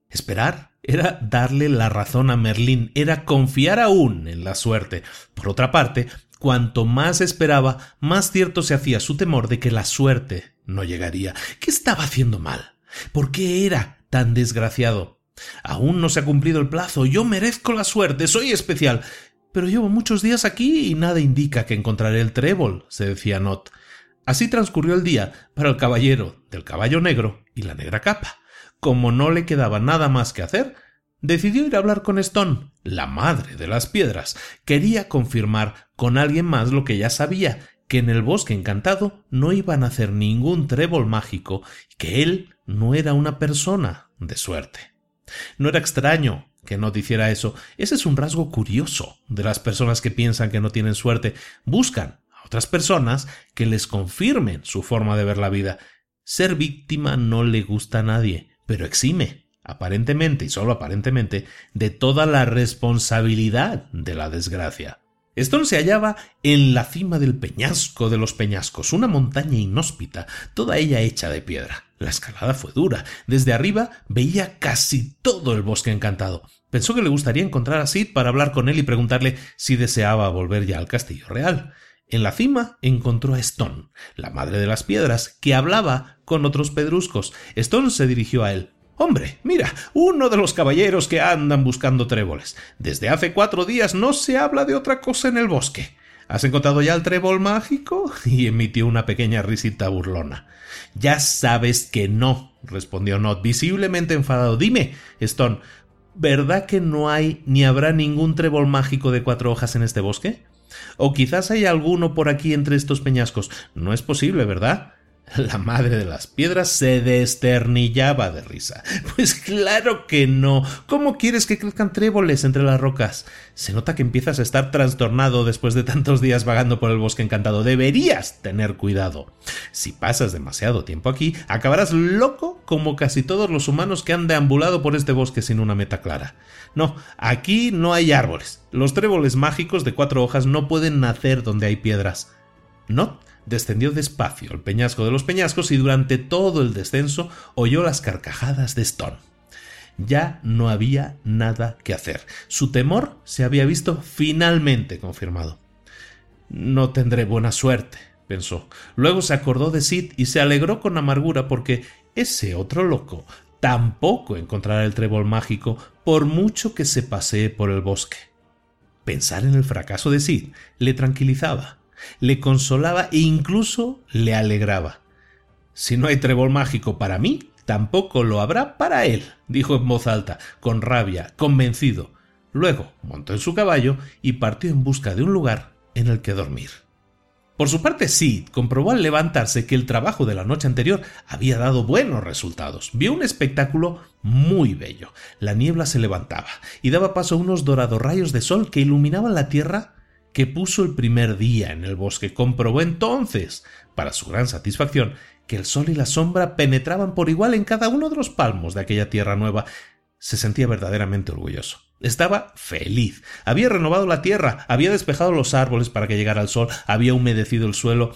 [SPEAKER 1] Esperar era darle la razón a Merlín, era confiar aún en la suerte. Por otra parte, cuanto más esperaba, más cierto se hacía su temor de que la suerte no llegaría. ¿Qué estaba haciendo mal? ¿Por qué era tan desgraciado? Aún no se ha cumplido el plazo. Yo merezco la suerte. Soy especial. Pero llevo muchos días aquí y nada indica que encontraré el trébol, se decía Not. Así transcurrió el día para el caballero del caballo negro y la negra capa. Como no le quedaba nada más que hacer, decidió ir a hablar con Stone, la madre de las piedras. Quería confirmar con alguien más lo que ya sabía, que en el bosque encantado no iban a hacer ningún trébol mágico y que él no era una persona de suerte. No era extraño que no te hiciera eso. Ese es un rasgo curioso de las personas que piensan que no tienen suerte. Buscan a otras personas que les confirmen su forma de ver la vida. Ser víctima no le gusta a nadie, pero exime, aparentemente y solo aparentemente, de toda la responsabilidad de la desgracia. Stone se hallaba en la cima del peñasco de los peñascos, una montaña inhóspita, toda ella hecha de piedra. La escalada fue dura. Desde arriba veía casi todo el bosque encantado. Pensó que le gustaría encontrar a Sid para hablar con él y preguntarle si deseaba volver ya al castillo real. En la cima encontró a Stone, la madre de las piedras, que hablaba con otros pedruscos. Stone se dirigió a él. Hombre, mira, uno de los caballeros que andan buscando tréboles. Desde hace cuatro días no se habla de otra cosa en el bosque. ¿Has encontrado ya el trébol mágico? *laughs* y emitió una pequeña risita burlona. Ya sabes que no, respondió Not, visiblemente enfadado. Dime, Stone, ¿verdad que no hay ni habrá ningún trébol mágico de cuatro hojas en este bosque? O quizás hay alguno por aquí entre estos peñascos. No es posible, ¿verdad? *laughs* La madre de las piedras se desternillaba de risa. *laughs* Pues claro que no. ¿Cómo quieres que crezcan tréboles entre las rocas? Se nota que empiezas a estar trastornado después de tantos días vagando por el bosque encantado. Deberías tener cuidado. Si pasas demasiado tiempo aquí, acabarás loco como casi todos los humanos que han deambulado por este bosque sin una meta clara. No, aquí no hay árboles. Los tréboles mágicos de cuatro hojas no pueden nacer donde hay piedras. No descendió despacio el peñasco de los peñascos y durante todo el descenso oyó las carcajadas de Stone. Ya no había nada que hacer. Su temor se había visto finalmente confirmado. No tendré buena suerte, pensó. Luego se acordó de Sid y se alegró con amargura porque ese otro loco tampoco encontrará el trébol mágico por mucho que se pasee por el bosque. Pensar en el fracaso de Sid le tranquilizaba le consolaba e incluso le alegraba. Si no hay trébol mágico para mí, tampoco lo habrá para él, dijo en voz alta, con rabia, convencido. Luego montó en su caballo y partió en busca de un lugar en el que dormir. Por su parte, Sid comprobó al levantarse que el trabajo de la noche anterior había dado buenos resultados. Vio un espectáculo muy bello. La niebla se levantaba y daba paso a unos dorados rayos de sol que iluminaban la tierra que puso el primer día en el bosque comprobó entonces, para su gran satisfacción, que el sol y la sombra penetraban por igual en cada uno de los palmos de aquella tierra nueva. Se sentía verdaderamente orgulloso. Estaba feliz. Había renovado la tierra, había despejado los árboles para que llegara el sol, había humedecido el suelo.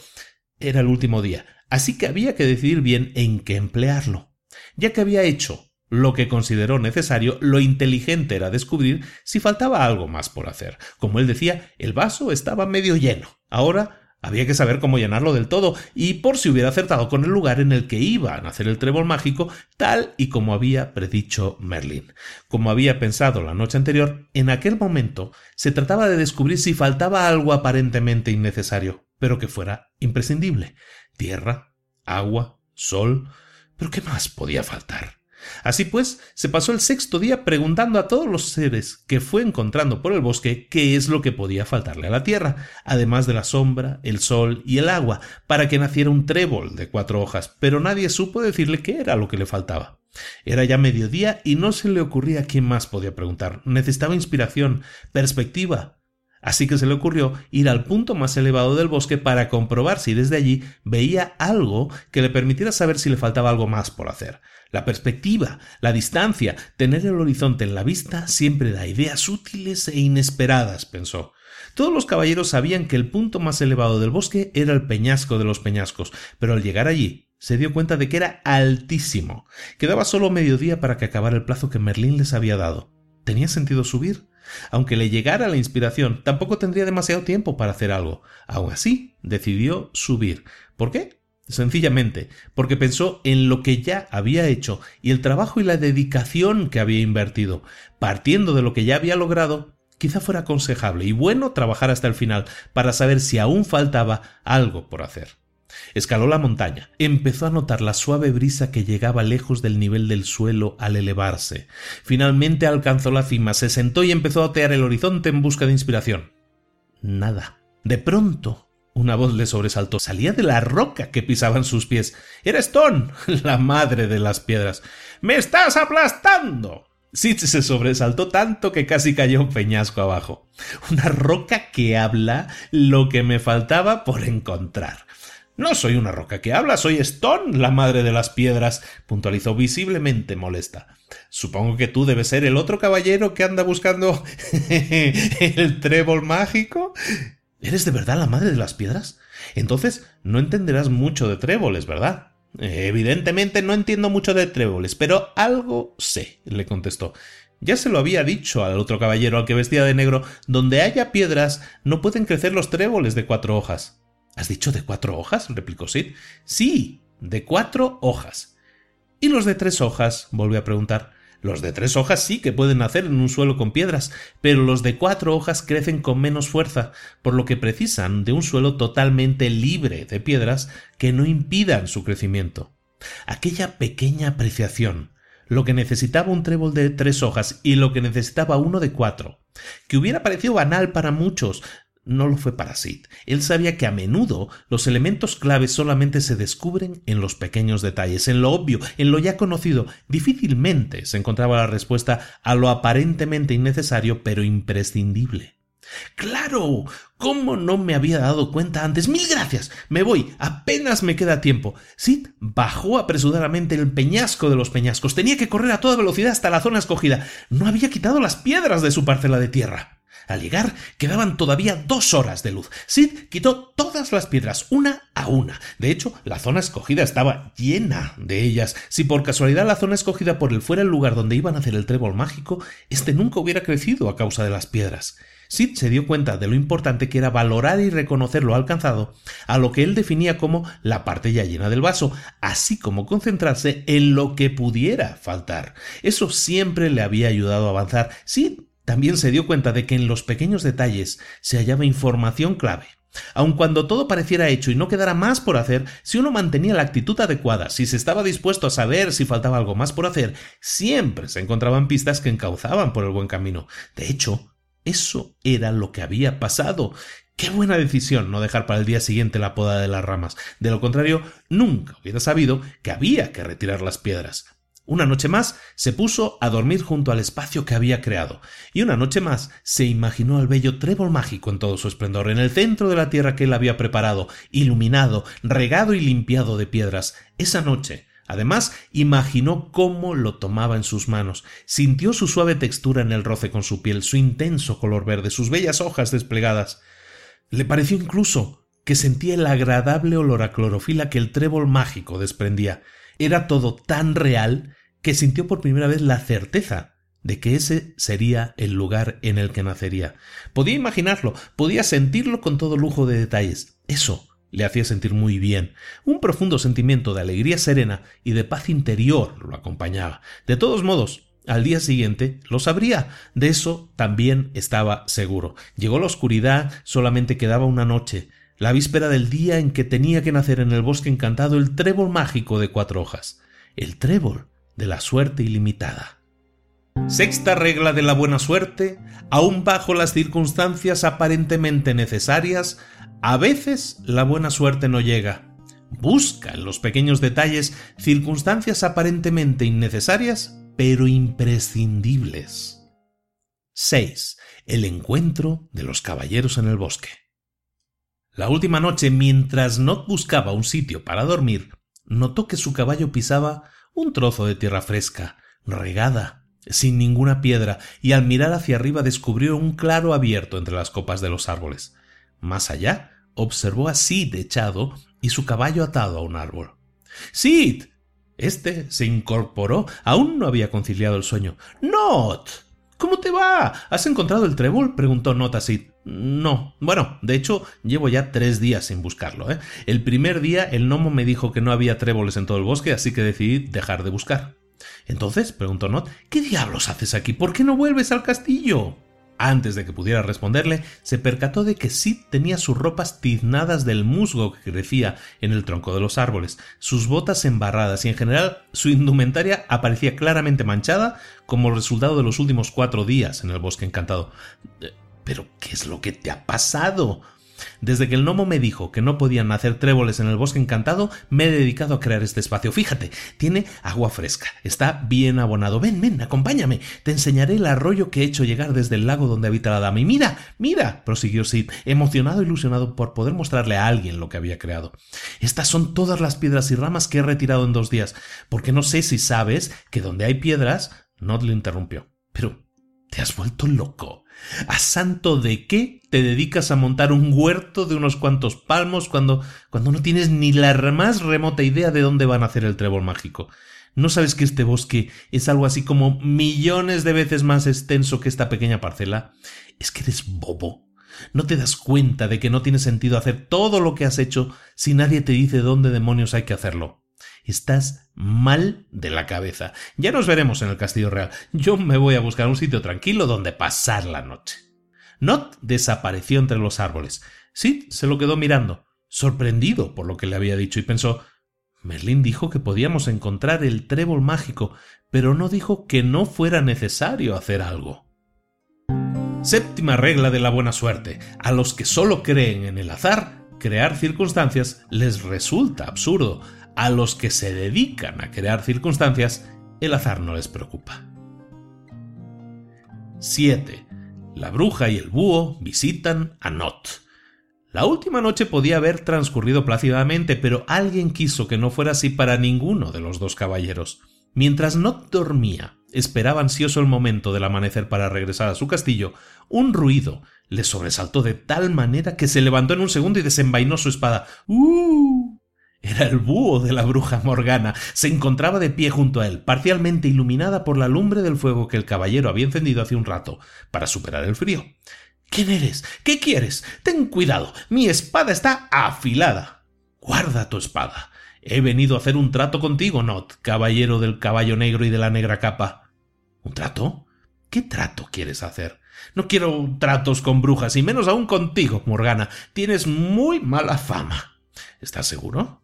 [SPEAKER 1] Era el último día, así que había que decidir bien en qué emplearlo. Ya que había hecho lo que consideró necesario, lo inteligente era descubrir si faltaba algo más por hacer. Como él decía, el vaso estaba medio lleno. Ahora había que saber cómo llenarlo del todo, y por si hubiera acertado con el lugar en el que iba a nacer el trébol mágico, tal y como había predicho Merlin. Como había pensado la noche anterior, en aquel momento se trataba de descubrir si faltaba algo aparentemente innecesario, pero que fuera imprescindible. Tierra, agua, sol. ¿Pero qué más podía faltar? Así pues, se pasó el sexto día preguntando a todos los seres que fue encontrando por el bosque qué es lo que podía faltarle a la tierra, además de la sombra, el sol y el agua, para que naciera un trébol de cuatro hojas, pero nadie supo decirle qué era lo que le faltaba. Era ya mediodía y no se le ocurría quién más podía preguntar. Necesitaba inspiración, perspectiva. Así que se le ocurrió ir al punto más elevado del bosque para comprobar si desde allí veía algo que le permitiera saber si le faltaba algo más por hacer. La perspectiva, la distancia, tener el horizonte en la vista siempre da ideas útiles e inesperadas, pensó. Todos los caballeros sabían que el punto más elevado del bosque era el peñasco de los peñascos, pero al llegar allí se dio cuenta de que era altísimo. Quedaba solo mediodía para que acabara el plazo que Merlín les había dado. ¿Tenía sentido subir? Aunque le llegara la inspiración, tampoco tendría demasiado tiempo para hacer algo. Aun así, decidió subir. ¿Por qué? Sencillamente, porque pensó en lo que ya había hecho y el trabajo y la dedicación que había invertido. Partiendo de lo que ya había logrado, quizá fuera aconsejable y bueno trabajar hasta el final para saber si aún faltaba algo por hacer. Escaló la montaña, empezó a notar la suave brisa que llegaba lejos del nivel del suelo al elevarse. Finalmente alcanzó la cima, se sentó y empezó a otear el horizonte en busca de inspiración. Nada. De pronto una voz le sobresaltó. Salía de la roca que pisaban sus pies. Era *laughs* Stone, la madre de las piedras. ¡Me estás aplastando! Sid se sobresaltó tanto que casi cayó un peñasco abajo. Una roca que habla lo que me faltaba por encontrar. No soy una roca que habla, soy Stone, la madre de las piedras, puntualizó visiblemente molesta. Supongo que tú debes ser el otro caballero que anda buscando *laughs* el trébol mágico. ¿Eres de verdad la madre de las piedras? Entonces no entenderás mucho de tréboles, ¿verdad? Evidentemente no entiendo mucho de tréboles, pero algo sé, le contestó. Ya se lo había dicho al otro caballero al que vestía de negro, donde haya piedras no pueden crecer los tréboles de cuatro hojas. ¿Has dicho de cuatro hojas? replicó Sid. Sí, de cuatro hojas. ¿Y los de tres hojas? volvió a preguntar. Los de tres hojas sí que pueden nacer en un suelo con piedras, pero los de cuatro hojas crecen con menos fuerza, por lo que precisan de un suelo totalmente libre de piedras que no impidan su crecimiento. Aquella pequeña apreciación, lo que necesitaba un trébol de tres hojas y lo que necesitaba uno de cuatro, que hubiera parecido banal para muchos, no lo fue para Sid. Él sabía que a menudo los elementos claves solamente se descubren en los pequeños detalles, en lo obvio, en lo ya conocido. Difícilmente se encontraba la respuesta a lo aparentemente innecesario pero imprescindible. Claro. ¿Cómo no me había dado cuenta antes? Mil gracias. Me voy. Apenas me queda tiempo. Sid bajó apresuradamente el peñasco de los peñascos. Tenía que correr a toda velocidad hasta la zona escogida. No había quitado las piedras de su parcela de tierra. Al llegar quedaban todavía dos horas de luz. Sid quitó todas las piedras, una a una. De hecho, la zona escogida estaba llena de ellas. Si por casualidad la zona escogida por él fuera el lugar donde iban a hacer el trébol mágico, este nunca hubiera crecido a causa de las piedras. Sid se dio cuenta de lo importante que era valorar y reconocer lo alcanzado, a lo que él definía como la parte ya llena del vaso, así como concentrarse en lo que pudiera faltar. Eso siempre le había ayudado a avanzar. Sid también se dio cuenta de que en los pequeños detalles se hallaba información clave. Aun cuando todo pareciera hecho y no quedara más por hacer, si uno mantenía la actitud adecuada, si se estaba dispuesto a saber si faltaba algo más por hacer, siempre se encontraban pistas que encauzaban por el buen camino. De hecho, eso era lo que había pasado. Qué buena decisión no dejar para el día siguiente la poda de las ramas. De lo contrario, nunca hubiera sabido que había que retirar las piedras. Una noche más se puso a dormir junto al espacio que había creado, y una noche más se imaginó al bello trébol mágico en todo su esplendor, en el centro de la tierra que él había preparado, iluminado, regado y limpiado de piedras. Esa noche, además, imaginó cómo lo tomaba en sus manos, sintió su suave textura en el roce con su piel, su intenso color verde, sus bellas hojas desplegadas. Le pareció incluso que sentía el agradable olor a clorofila que el trébol mágico desprendía, era todo tan real que sintió por primera vez la certeza de que ese sería el lugar en el que nacería. Podía imaginarlo, podía sentirlo con todo lujo de detalles. Eso le hacía sentir muy bien. Un profundo sentimiento de alegría serena y de paz interior lo acompañaba. De todos modos, al día siguiente lo sabría. De eso también estaba seguro. Llegó la oscuridad, solamente quedaba una noche la víspera del día en que tenía que nacer en el bosque encantado el trébol mágico de cuatro hojas, el trébol de la suerte ilimitada. Sexta regla de la buena suerte, aun bajo las circunstancias aparentemente necesarias, a veces la buena suerte no llega. Busca en los pequeños detalles circunstancias aparentemente innecesarias, pero imprescindibles. 6. El encuentro de los caballeros en el bosque. La última noche, mientras Not buscaba un sitio para dormir, notó que su caballo pisaba un trozo de tierra fresca, regada, sin ninguna piedra, y al mirar hacia arriba descubrió un claro abierto entre las copas de los árboles. Más allá, observó a Sid echado y su caballo atado a un árbol. Sid. Este se incorporó. Aún no había conciliado el sueño. Not. ¿Cómo te va? ¿Has encontrado el trébol? preguntó Not a Sid. No. Bueno, de hecho, llevo ya tres días sin buscarlo. ¿eh? El primer día el gnomo me dijo que no había tréboles en todo el bosque, así que decidí dejar de buscar. Entonces, preguntó Not, ¿qué diablos haces aquí? ¿Por qué no vuelves al castillo? Antes de que pudiera responderle, se percató de que Sid tenía sus ropas tiznadas del musgo que crecía en el tronco de los árboles, sus botas embarradas y en general su indumentaria aparecía claramente manchada como resultado de los últimos cuatro días en el bosque encantado. ¿Pero qué es lo que te ha pasado? Desde que el gnomo me dijo que no podían nacer tréboles en el bosque encantado, me he dedicado a crear este espacio. Fíjate, tiene agua fresca, está bien abonado. Ven, ven, acompáñame. Te enseñaré el arroyo que he hecho llegar desde el lago donde habita la dama. Y mira, mira, prosiguió Sid, emocionado e ilusionado por poder mostrarle a alguien lo que había creado. Estas son todas las piedras y ramas que he retirado en dos días, porque no sé si sabes que donde hay piedras, Nod lo interrumpió. Pero, ¿te has vuelto loco? ¿A santo de qué te dedicas a montar un huerto de unos cuantos palmos cuando, cuando no tienes ni la más remota idea de dónde va a nacer el trébol mágico? ¿No sabes que este bosque es algo así como millones de veces más extenso que esta pequeña parcela? Es que eres bobo. ¿No te das cuenta de que no tiene sentido hacer todo lo que has hecho si nadie te dice dónde demonios hay que hacerlo? Estás mal de la cabeza. Ya nos veremos en el Castillo Real. Yo me voy a buscar un sitio tranquilo donde pasar la noche. Not desapareció entre los árboles. Sid se lo quedó mirando, sorprendido por lo que le había dicho, y pensó Merlín dijo que podíamos encontrar el trébol mágico, pero no dijo que no fuera necesario hacer algo. Séptima regla de la buena suerte. A los que solo creen en el azar, crear circunstancias les resulta absurdo. A los que se dedican a crear circunstancias, el azar no les preocupa. 7. La bruja y el búho visitan a Not. La última noche podía haber transcurrido plácidamente, pero alguien quiso que no fuera así para ninguno de los dos caballeros. Mientras Not dormía, esperaba ansioso el momento del amanecer para regresar a su castillo, un ruido le sobresaltó de tal manera que se levantó en un segundo y desenvainó su espada. ¡Uh! Era el búho de la bruja Morgana. Se encontraba de pie junto a él, parcialmente iluminada por la lumbre del fuego que el caballero había encendido hace un rato, para superar el frío. ¿Quién eres? ¿Qué quieres? Ten cuidado. Mi espada está afilada. Guarda tu espada. He venido a hacer un trato contigo, Not, caballero del caballo negro y de la negra capa. ¿Un trato? ¿Qué trato quieres hacer? No quiero tratos con brujas, y menos aún contigo, Morgana. Tienes muy mala fama. ¿Estás seguro?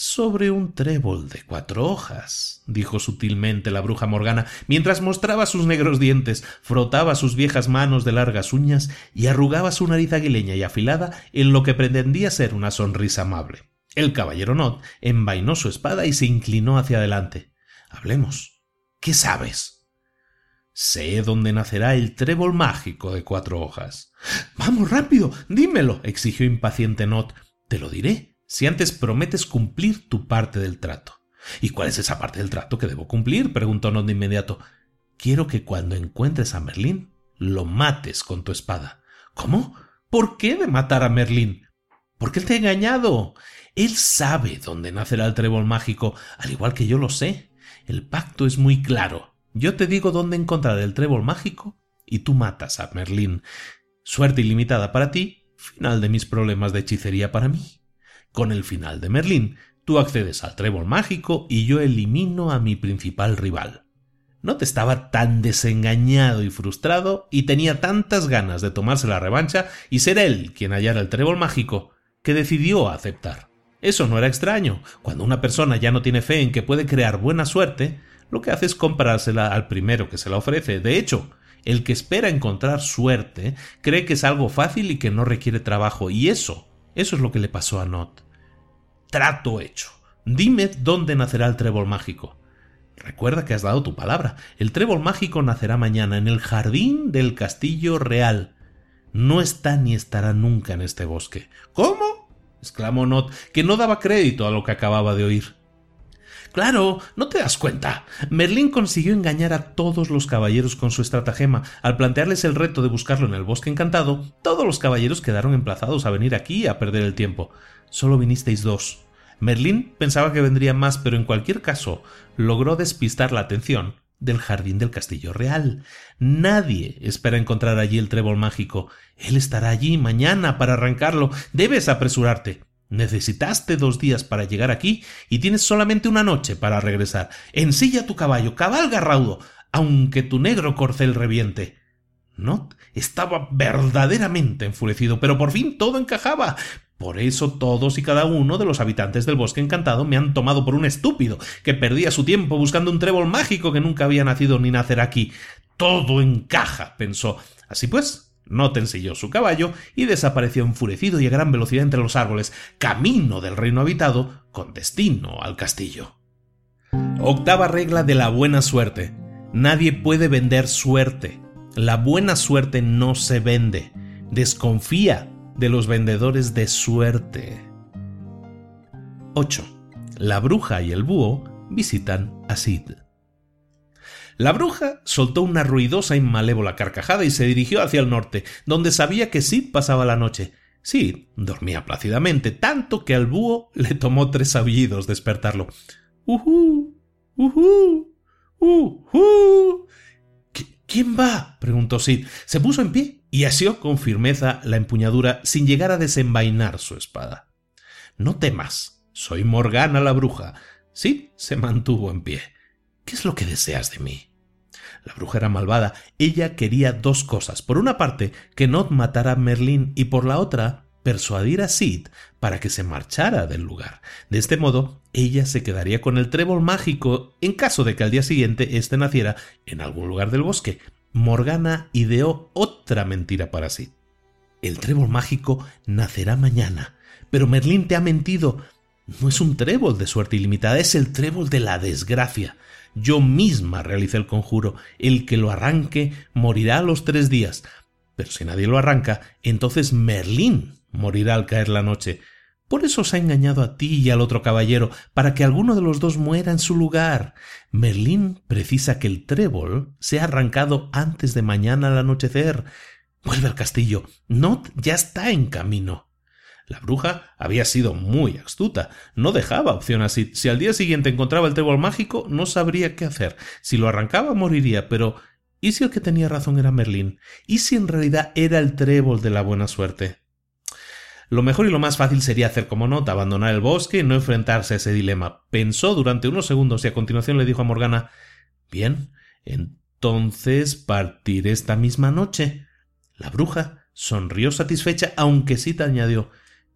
[SPEAKER 1] Sobre un trébol de cuatro hojas, dijo sutilmente la bruja Morgana, mientras mostraba sus negros dientes, frotaba sus viejas manos de largas uñas y arrugaba su nariz aguileña y afilada en lo que pretendía ser una sonrisa amable. El caballero Not envainó su espada y se inclinó hacia adelante. Hablemos. ¿Qué sabes? Sé dónde nacerá el trébol mágico de cuatro hojas. Vamos, rápido, dímelo, exigió impaciente Not. Te lo diré, si antes prometes cumplir tu parte del trato. ¿Y cuál es esa parte del trato que debo cumplir? preguntó Non de inmediato. Quiero que cuando encuentres a Merlín, lo mates con tu espada. ¿Cómo? ¿Por qué de matar a Merlín? Porque él te ha engañado. Él sabe dónde nacerá el trébol mágico, al igual que yo lo sé. El pacto es muy claro. Yo te digo dónde encontrar el trébol mágico y tú matas a Merlín. Suerte ilimitada para ti, final de mis problemas de hechicería para mí. Con el final de Merlín, tú accedes al trébol mágico y yo elimino a mi principal rival. No te estaba tan desengañado y frustrado y tenía tantas ganas de tomarse la revancha y ser él quien hallara el trébol mágico que decidió aceptar. Eso no era extraño. Cuando una persona ya no tiene fe en que puede crear buena suerte, lo que hace es comprársela al primero que se la ofrece. De hecho, el que espera encontrar suerte cree que es algo fácil y que no requiere trabajo, y eso eso es lo que le pasó a Not. Trato hecho. Dime dónde nacerá el trébol mágico. Recuerda que has dado tu palabra. El trébol mágico nacerá mañana en el jardín del castillo real. No está ni estará nunca en este bosque. ¿Cómo? exclamó Not, que no daba crédito a lo que acababa de oír. Claro, no te das cuenta. Merlín consiguió engañar a todos los caballeros con su estratagema. Al plantearles el reto de buscarlo en el bosque encantado, todos los caballeros quedaron emplazados a venir aquí a perder el tiempo. Solo vinisteis dos. Merlín pensaba que vendrían más, pero en cualquier caso logró despistar la atención del jardín del castillo real. Nadie espera encontrar allí el trébol mágico. Él estará allí mañana para arrancarlo. Debes apresurarte. Necesitaste dos días para llegar aquí y tienes solamente una noche para regresar. Ensilla tu caballo, cabalga raudo, aunque tu negro corcel reviente. Not estaba verdaderamente enfurecido, pero por fin todo encajaba. Por eso todos y cada uno de los habitantes del bosque encantado me han tomado por un estúpido, que perdía su tiempo buscando un trébol mágico que nunca había nacido ni nacer aquí. Todo encaja, pensó. Así pues, No ensilló su caballo y desapareció enfurecido y a gran velocidad entre los árboles, camino del reino habitado, con destino al castillo. Octava regla de la buena suerte. Nadie puede vender suerte. La buena suerte no se vende. Desconfía de los vendedores de suerte. 8. La bruja y el búho visitan a Sid. La bruja soltó una ruidosa y malévola carcajada y se dirigió hacia el norte, donde sabía que Sid pasaba la noche. Sid dormía plácidamente, tanto que al búho le tomó tres aullidos despertarlo. ¡Uhú! ¡Uhú! ¡Uhú! ¿Quién va? preguntó Sid. Se puso en pie y asió con firmeza la empuñadura sin llegar a desenvainar su espada. No temas, soy Morgana la bruja. Sid se mantuvo en pie. ¿Qué es lo que deseas de mí? La bruja era malvada. Ella quería dos cosas. Por una parte, que Nod matara a Merlín y por la otra, persuadir a Sid para que se marchara del lugar. De este modo, ella se quedaría con el trébol mágico en caso de que al día siguiente éste naciera en algún lugar del bosque. Morgana ideó otra mentira para Sid. El trébol mágico nacerá mañana. Pero Merlín te ha mentido. No es un trébol de suerte ilimitada, es el trébol de la desgracia. Yo misma realicé el conjuro. El que lo arranque morirá a los tres días. Pero si nadie lo arranca, entonces Merlín morirá al caer la noche. Por eso os ha engañado a ti y al otro caballero, para que alguno de los dos muera en su lugar. Merlín precisa que el trébol sea arrancado antes de mañana al anochecer. Vuelve al castillo. Not ya está en camino. La bruja había sido muy astuta. No dejaba opción así. Si al día siguiente encontraba el trébol mágico, no sabría qué hacer. Si lo arrancaba, moriría. Pero ¿y si el que tenía razón era Merlín? ¿Y si en realidad era el trébol de la buena suerte? Lo mejor y lo más fácil sería hacer como nota, abandonar el bosque y no enfrentarse a ese dilema. Pensó durante unos segundos y a continuación le dijo a Morgana Bien, entonces partiré esta misma noche. La bruja sonrió satisfecha, aunque sí te añadió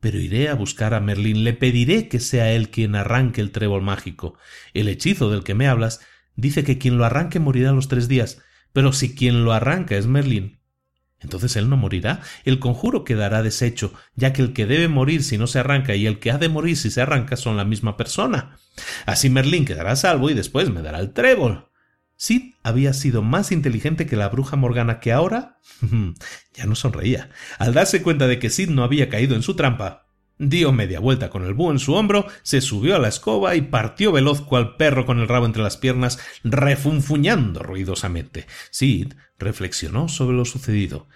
[SPEAKER 1] pero iré a buscar a Merlín, le pediré que sea él quien arranque el trébol mágico. El hechizo del que me hablas dice que quien lo arranque morirá los tres días, pero si quien lo arranca es Merlín, entonces él no morirá, el conjuro quedará deshecho, ya que el que debe morir si no se arranca y el que ha de morir si se arranca son la misma persona. Así Merlín quedará salvo y después me dará el trébol. Sid había sido más inteligente que la bruja Morgana que ahora *laughs* ya no sonreía. Al darse cuenta de que Sid no había caído en su trampa, dio media vuelta con el búho en su hombro, se subió a la escoba y partió veloz cual perro con el rabo entre las piernas, refunfuñando ruidosamente. Sid reflexionó sobre lo sucedido.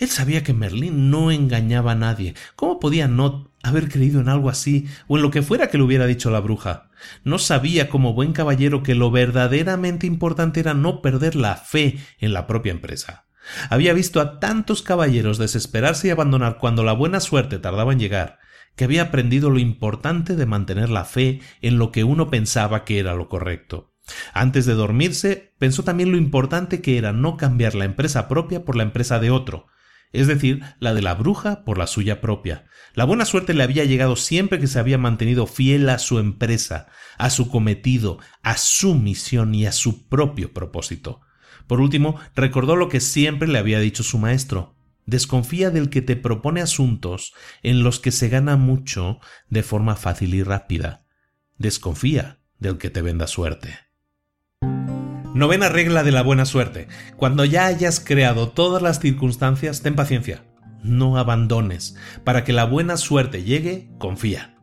[SPEAKER 1] Él sabía que Merlín no engañaba a nadie. ¿Cómo podía no haber creído en algo así o en lo que fuera que le hubiera dicho la bruja? No sabía como buen caballero que lo verdaderamente importante era no perder la fe en la propia empresa. Había visto a tantos caballeros desesperarse y abandonar cuando la buena suerte tardaba en llegar, que había aprendido lo importante de mantener la fe en lo que uno pensaba que era lo correcto. Antes de dormirse, pensó también lo importante que era no cambiar la empresa propia por la empresa de otro, es decir, la de la bruja por la suya propia. La buena suerte le había llegado siempre que se había mantenido fiel a su empresa, a su cometido, a su misión y a su propio propósito. Por último, recordó lo que siempre le había dicho su maestro. Desconfía del que te propone asuntos en los que se gana mucho de forma fácil y rápida. Desconfía del que te venda suerte. Novena regla de la buena suerte. Cuando ya hayas creado todas las circunstancias, ten paciencia. No abandones. Para que la buena suerte llegue, confía.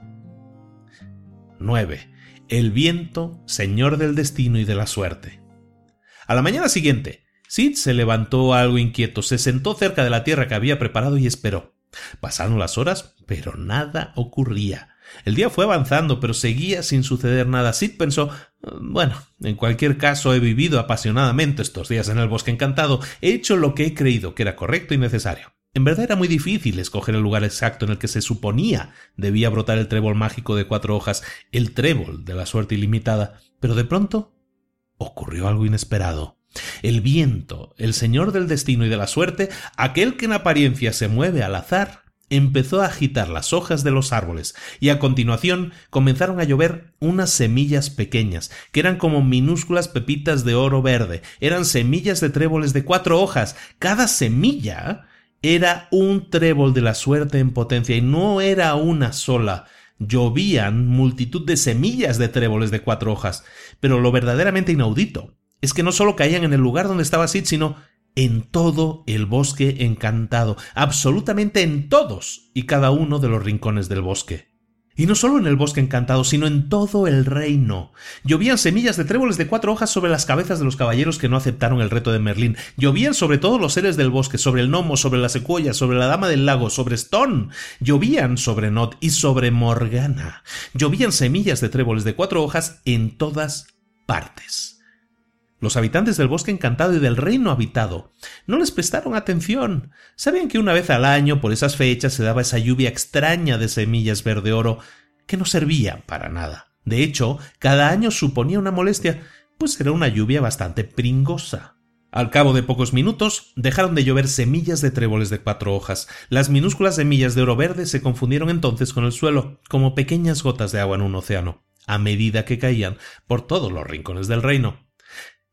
[SPEAKER 1] 9. El viento, señor del destino y de la suerte. A la mañana siguiente, Sid se levantó algo inquieto, se sentó cerca de la tierra que había preparado y esperó. Pasaron las horas, pero nada ocurría. El día fue avanzando, pero seguía sin suceder nada. Sid pensó bueno, en cualquier caso he vivido apasionadamente estos días en el bosque encantado, he hecho lo que he creído que era correcto y necesario. En verdad era muy difícil escoger el lugar exacto en el que se suponía debía brotar el trébol mágico de cuatro hojas, el trébol de la suerte ilimitada, pero de pronto ocurrió algo inesperado. El viento, el señor del destino y de la suerte, aquel que en apariencia se mueve al azar, empezó a agitar las hojas de los árboles y a continuación comenzaron a llover unas semillas pequeñas, que eran como minúsculas pepitas de oro verde, eran semillas de tréboles de cuatro hojas. Cada semilla Era un trébol de la suerte en potencia y no era una sola. Llovían multitud de semillas de tréboles de cuatro hojas. Pero lo verdaderamente inaudito es que no solo caían en el lugar donde estaba Sid, sino en todo el bosque encantado, absolutamente en todos y cada uno de los rincones del bosque. Y no solo en el bosque encantado, sino en todo el reino. Llovían semillas de tréboles de cuatro hojas sobre las cabezas de los caballeros que no aceptaron el reto de Merlín. Llovían sobre todos los seres del bosque, sobre el gnomo, sobre la secuoya, sobre la dama del lago, sobre Stone. Llovían sobre Not y sobre Morgana. Llovían semillas de tréboles de cuatro hojas en todas partes. Los habitantes del bosque encantado y del reino habitado no les prestaron atención. Sabían que una vez al año, por esas fechas, se daba esa lluvia extraña de semillas verde oro que no servía para nada. De hecho, cada año suponía una molestia, pues era una lluvia bastante pringosa. Al cabo de pocos minutos dejaron de llover semillas de tréboles de cuatro hojas. Las minúsculas semillas de oro verde se confundieron entonces con el suelo, como pequeñas gotas de agua en un océano, a medida que caían por todos los rincones del reino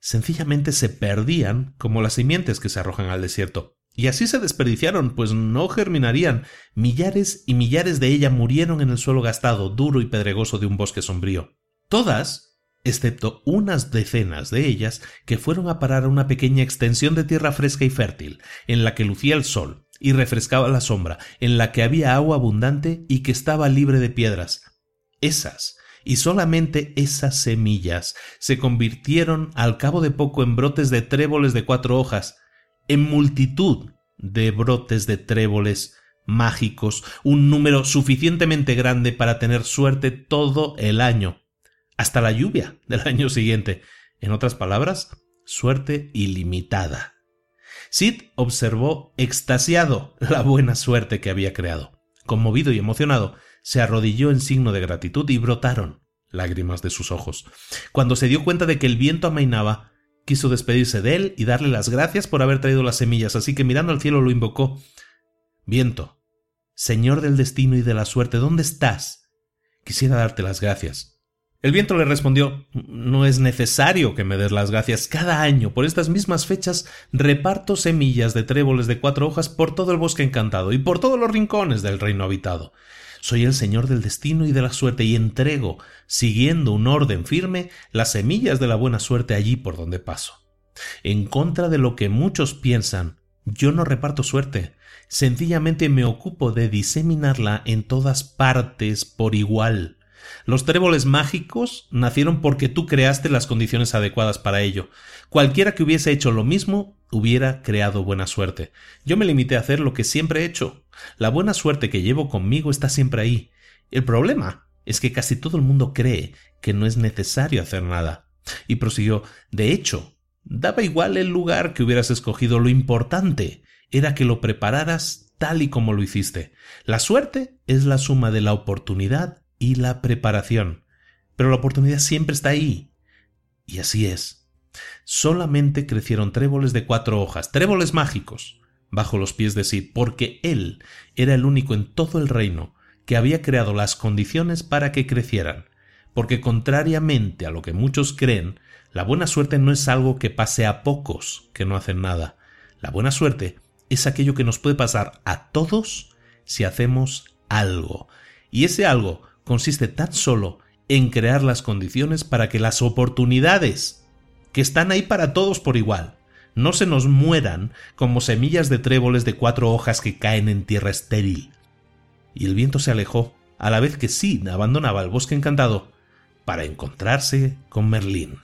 [SPEAKER 1] sencillamente se perdían como las simientes que se arrojan al desierto. Y así se desperdiciaron, pues no germinarían. Millares y millares de ellas murieron en el suelo gastado, duro y pedregoso de un bosque sombrío. Todas, excepto unas decenas de ellas, que fueron a parar a una pequeña extensión de tierra fresca y fértil, en la que lucía el sol y refrescaba la sombra, en la que había agua abundante y que estaba libre de piedras. Esas y solamente esas semillas se convirtieron al cabo de poco en brotes de tréboles de cuatro hojas, en multitud de brotes de tréboles mágicos, un número suficientemente grande para tener suerte todo el año, hasta la lluvia del *laughs* año siguiente. En otras palabras, suerte ilimitada. Sid observó extasiado la buena suerte que había creado. Conmovido y emocionado, se arrodilló en signo de gratitud y brotaron lágrimas de sus ojos. Cuando se dio cuenta de que el viento amainaba, quiso despedirse de él y darle las gracias por haber traído las semillas, así que mirando al cielo lo invocó. Viento, Señor del destino y de la suerte, ¿dónde estás? Quisiera darte las gracias. El viento le respondió No es necesario que me des las gracias. Cada año, por estas mismas fechas, reparto semillas de tréboles de cuatro hojas por todo el bosque encantado y por todos los rincones del reino habitado. Soy el señor del destino y de la suerte y entrego, siguiendo un orden firme, las semillas de la buena suerte allí por donde paso. En contra de lo que muchos piensan, yo no reparto suerte, sencillamente me ocupo de diseminarla en todas partes por igual. Los tréboles mágicos nacieron porque tú creaste las condiciones adecuadas para ello. Cualquiera que hubiese hecho lo mismo hubiera creado buena suerte. Yo me limité a hacer lo que siempre he hecho. La buena suerte que llevo conmigo está siempre ahí. El problema es que casi todo el mundo cree que no es necesario hacer nada. Y prosiguió De hecho, daba igual el lugar que hubieras escogido, lo importante era que lo prepararas tal y como lo hiciste. La suerte es la suma de la oportunidad y la preparación. Pero la oportunidad siempre está ahí. Y así es. Solamente crecieron tréboles de cuatro hojas, tréboles mágicos, bajo los pies de Sid, porque él era el único en todo el reino que había creado las condiciones para que crecieran, porque contrariamente a lo que muchos creen, la buena suerte no es algo que pase a pocos que no hacen nada. La buena suerte es aquello que nos puede pasar a todos si hacemos algo. Y ese algo consiste tan solo en crear las condiciones para que las oportunidades, que están ahí para todos por igual, no se nos mueran como semillas de tréboles de cuatro hojas que caen en tierra estéril. Y el viento se alejó, a la vez que Sid abandonaba el bosque encantado para encontrarse con Merlín.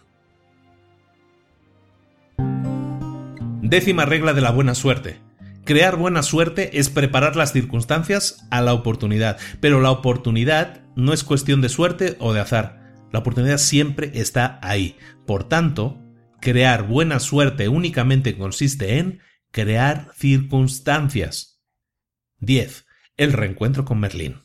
[SPEAKER 1] Décima regla de la buena suerte. Crear buena suerte es preparar las circunstancias a la oportunidad, pero la oportunidad no es cuestión de suerte o de azar. La oportunidad siempre está ahí. Por tanto, crear buena suerte únicamente consiste en crear circunstancias. 10. El reencuentro con Merlín.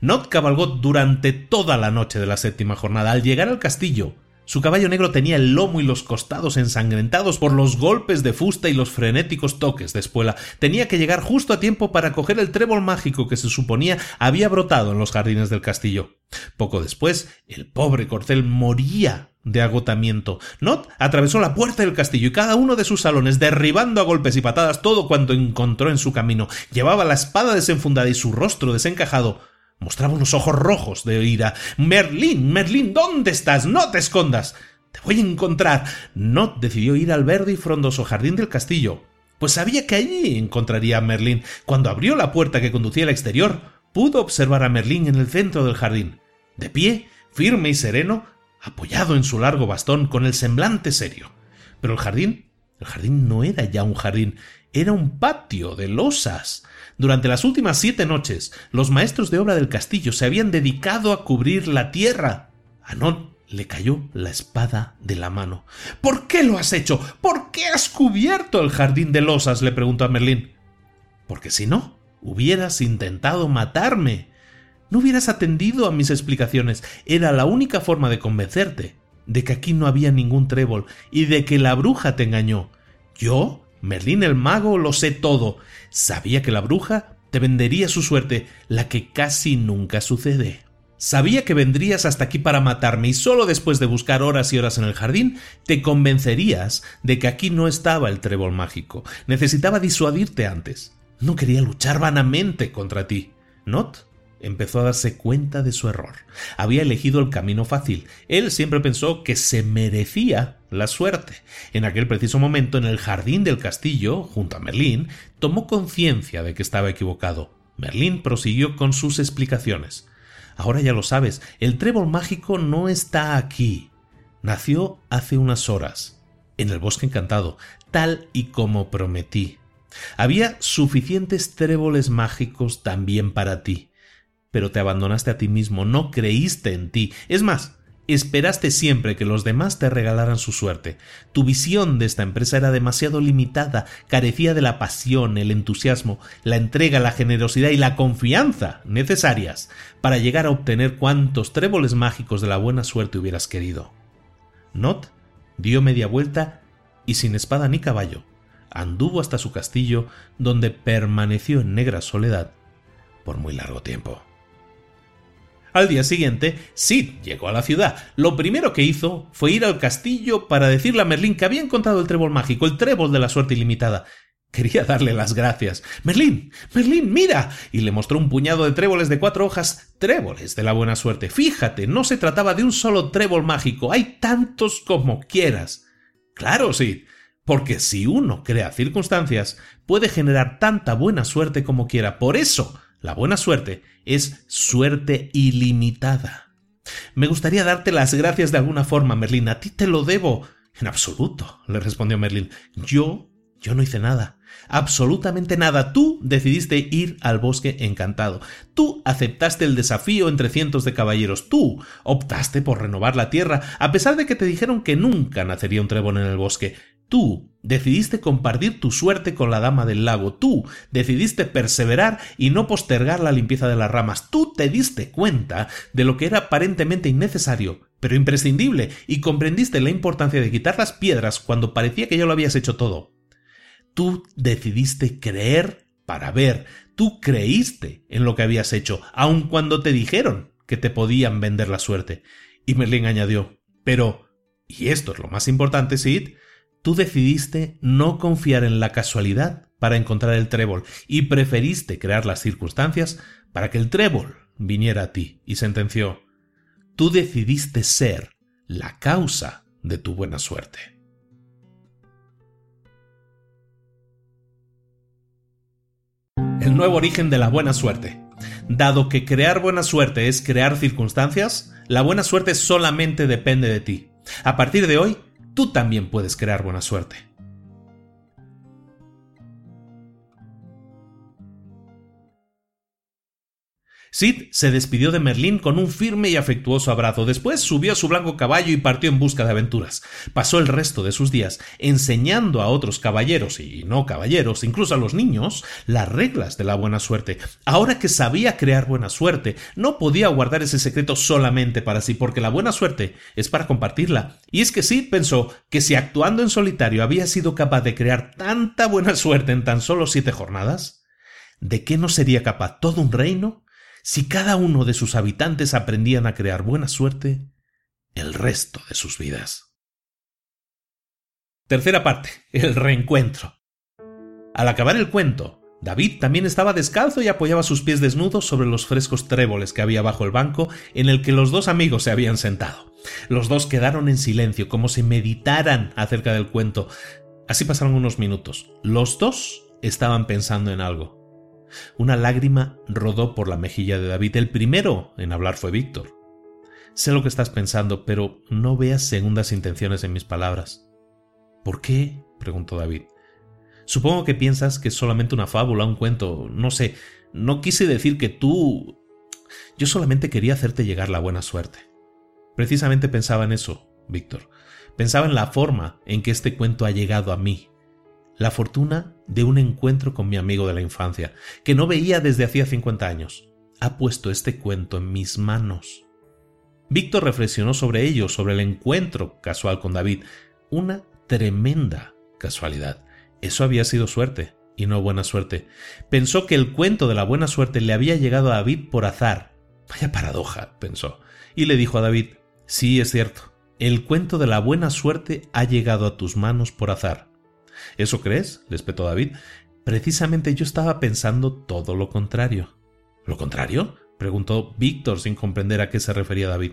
[SPEAKER 1] Not cabalgó durante toda la noche de la séptima jornada. Al llegar al castillo, su caballo negro tenía el lomo y los costados ensangrentados por los golpes de fusta y los frenéticos toques de espuela. Tenía que llegar justo a tiempo para coger el trébol mágico que se suponía había brotado en los jardines del castillo. Poco después, el pobre corcel moría de agotamiento. Not atravesó la puerta del castillo y cada uno de sus salones, derribando a golpes y patadas todo cuanto encontró en su camino. Llevaba la espada desenfundada y su rostro desencajado mostraba unos ojos rojos de ira. Merlín, Merlín, ¿dónde estás? No te escondas. Te voy a encontrar. Not decidió ir al verde y frondoso jardín del castillo, pues sabía que allí encontraría a Merlín. Cuando abrió la puerta que conducía al exterior, pudo observar a Merlín en el centro del jardín, de pie, firme y sereno, apoyado en su largo bastón con el semblante serio. Pero el jardín, el jardín no era ya un jardín, era un patio de losas. Durante las últimas siete noches, los maestros de obra del castillo se habían dedicado a cubrir la tierra. A Non le cayó la espada de la mano. ¿Por qué lo has hecho? ¿Por qué has cubierto el jardín de losas? le preguntó a Merlín. Porque si no, hubieras intentado matarme. No hubieras atendido a mis explicaciones. Era la única forma de convencerte de que aquí no había ningún trébol y de que la bruja te engañó. Yo, Merlín el mago, lo sé todo. Sabía que la bruja te vendería su suerte, la que casi nunca sucede. Sabía que vendrías hasta aquí para matarme y solo después de buscar horas y horas en el jardín te convencerías de que aquí no estaba el trébol mágico. Necesitaba disuadirte antes. No quería luchar vanamente contra ti. ¿Not? empezó a darse cuenta de su error. Había elegido el camino fácil. Él siempre pensó que se merecía la suerte. En aquel preciso momento, en el jardín del castillo, junto a Merlín, tomó conciencia de que estaba equivocado. Merlín prosiguió con sus explicaciones. Ahora ya lo sabes, el trébol mágico no está aquí. Nació hace unas horas, en el bosque encantado, tal y como prometí. Había suficientes tréboles mágicos también para ti pero te abandonaste a ti mismo, no creíste en ti. Es más, esperaste siempre que los demás te regalaran su suerte. Tu visión de esta empresa era demasiado limitada, carecía de la pasión, el entusiasmo, la entrega, la generosidad y la confianza necesarias para llegar a obtener cuantos tréboles mágicos de la buena suerte hubieras querido. Not dio media vuelta y sin espada ni caballo, anduvo hasta su castillo, donde permaneció en negra soledad por muy largo tiempo. Al día siguiente, Sid llegó a la ciudad. Lo primero que hizo fue ir al castillo para decirle a Merlín que había encontrado el trébol mágico, el trébol de la suerte ilimitada. Quería darle las gracias. Merlín, Merlín, mira. y le mostró un puñado de tréboles de cuatro hojas, tréboles de la buena suerte. Fíjate, no se trataba de un solo trébol mágico, hay tantos como quieras. Claro, Sid, porque si uno crea circunstancias, puede generar tanta buena suerte como quiera. Por eso, la buena suerte es suerte ilimitada. Me gustaría darte las gracias de alguna forma, Merlín. A ti te lo debo. En absoluto, le respondió Merlín. Yo, yo no hice nada. Absolutamente nada. Tú decidiste ir al bosque encantado. Tú aceptaste el desafío entre cientos de caballeros. Tú optaste por renovar la tierra, a pesar de que te dijeron que nunca nacería un trébol en el bosque. Tú decidiste compartir tu suerte con la dama del lago. Tú decidiste perseverar y no postergar la limpieza de las ramas. Tú te diste cuenta de lo que era aparentemente innecesario, pero imprescindible, y comprendiste la importancia de quitar las piedras cuando parecía que ya lo habías hecho todo. Tú decidiste creer para ver. Tú creíste en lo que habías hecho, aun cuando te dijeron que te podían vender la suerte. Y Merlín añadió, pero, y esto es lo más importante, Sid, tú decidiste no confiar en la casualidad para encontrar el trébol y preferiste crear las circunstancias para que el trébol viniera a ti y sentenció, tú decidiste ser la causa de tu buena suerte. El nuevo origen de la buena suerte. Dado que crear buena suerte es crear circunstancias, la buena suerte solamente depende de ti. A partir de hoy, tú también puedes crear buena suerte. Sid se despidió de Merlín con un firme y afectuoso abrazo. Después subió a su blanco caballo y partió en busca de aventuras. Pasó el resto de sus días enseñando a otros caballeros y no caballeros, incluso a los niños, las reglas de la buena suerte. Ahora que sabía crear buena suerte, no podía guardar ese secreto solamente para sí, porque la buena suerte es para compartirla. Y es que Sid pensó que si actuando en solitario había sido capaz de crear tanta buena suerte en tan solo siete jornadas, ¿de qué no sería capaz todo un reino si cada uno de sus habitantes aprendían a crear buena suerte el resto de sus vidas. Tercera parte, el reencuentro. Al acabar el cuento, David también estaba descalzo y apoyaba sus pies desnudos sobre los frescos tréboles que había bajo el banco en el que los dos amigos se habían sentado. Los dos quedaron en silencio, como si meditaran acerca del cuento. Así pasaron unos minutos. Los dos estaban pensando en algo. Una lágrima rodó por la mejilla de David. El primero en hablar fue Víctor. Sé lo que estás pensando, pero no veas segundas intenciones en mis palabras. ¿Por qué? preguntó David. Supongo que piensas que es solamente una fábula, un cuento, no sé. No quise decir que tú... Yo solamente quería hacerte llegar la buena suerte. Precisamente pensaba en eso, Víctor. Pensaba en la forma en que este cuento ha llegado a mí. La fortuna de un encuentro con mi amigo de la infancia, que no veía desde hacía 50 años. Ha puesto este cuento en mis manos. Víctor reflexionó sobre ello, sobre el encuentro casual con David. Una tremenda casualidad. Eso había sido suerte, y no buena suerte. Pensó que el cuento de la buena suerte le había llegado a David por azar. Vaya paradoja, pensó. Y le dijo a David, sí, es cierto, el cuento de la buena suerte ha llegado a tus manos por azar. ¿Eso crees? espetó David. Precisamente yo estaba pensando todo lo contrario. ¿Lo contrario? preguntó Víctor sin comprender a qué se refería David.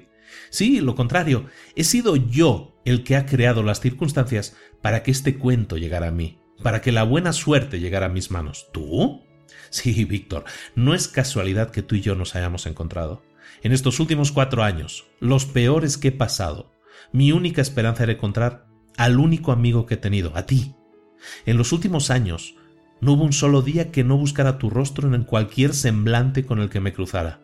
[SPEAKER 1] Sí, lo contrario, he sido yo el que ha creado las circunstancias para que este cuento llegara a mí, para que la buena suerte llegara a mis manos. ¿Tú? Sí, Víctor, no es casualidad que tú y yo nos hayamos encontrado. En estos últimos cuatro años, los peores que he pasado, mi única esperanza era encontrar al único amigo que he tenido, a ti. En los últimos años, no hubo un solo día que no buscara tu rostro en cualquier semblante con el que me cruzara.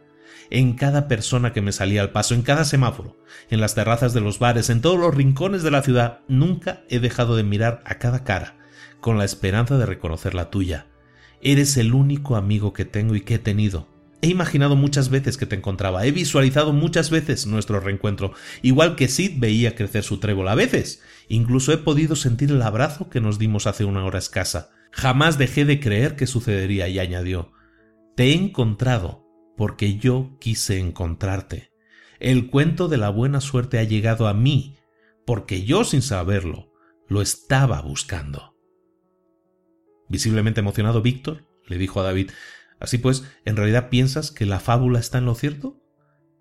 [SPEAKER 1] En cada persona que me salía al paso, en cada semáforo, en las terrazas de los bares, en todos los rincones de la ciudad, nunca he dejado de mirar a cada cara, con la esperanza de reconocer la tuya. Eres el único amigo que tengo y que he tenido. He imaginado muchas veces que te encontraba, he visualizado muchas veces nuestro reencuentro, igual que Sid veía crecer su trébol a veces. Incluso he podido sentir el abrazo que nos dimos hace una hora escasa. Jamás dejé de creer que sucedería y añadió Te he encontrado porque yo quise encontrarte. El cuento de la buena suerte ha llegado a mí porque yo sin saberlo lo estaba buscando. Visiblemente emocionado, Víctor le dijo a David Así pues, ¿en realidad piensas que la fábula está en lo cierto?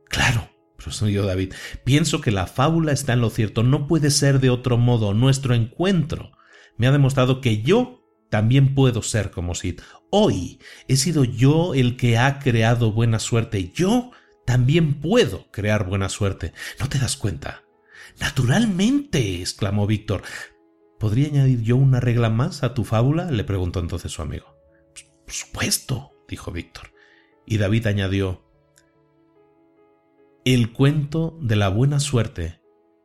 [SPEAKER 1] Claro, prosiguió David, pienso que la fábula está en lo cierto, no puede ser de otro modo. Nuestro encuentro me ha demostrado que yo también puedo ser como Sid. Hoy he sido yo el que ha creado buena suerte. Yo también puedo crear buena suerte. ¿No te das cuenta? Naturalmente, exclamó Víctor. ¿Podría añadir yo una regla más a tu fábula? le preguntó entonces su amigo. Por supuesto, dijo Víctor. Y David añadió El cuento de la buena suerte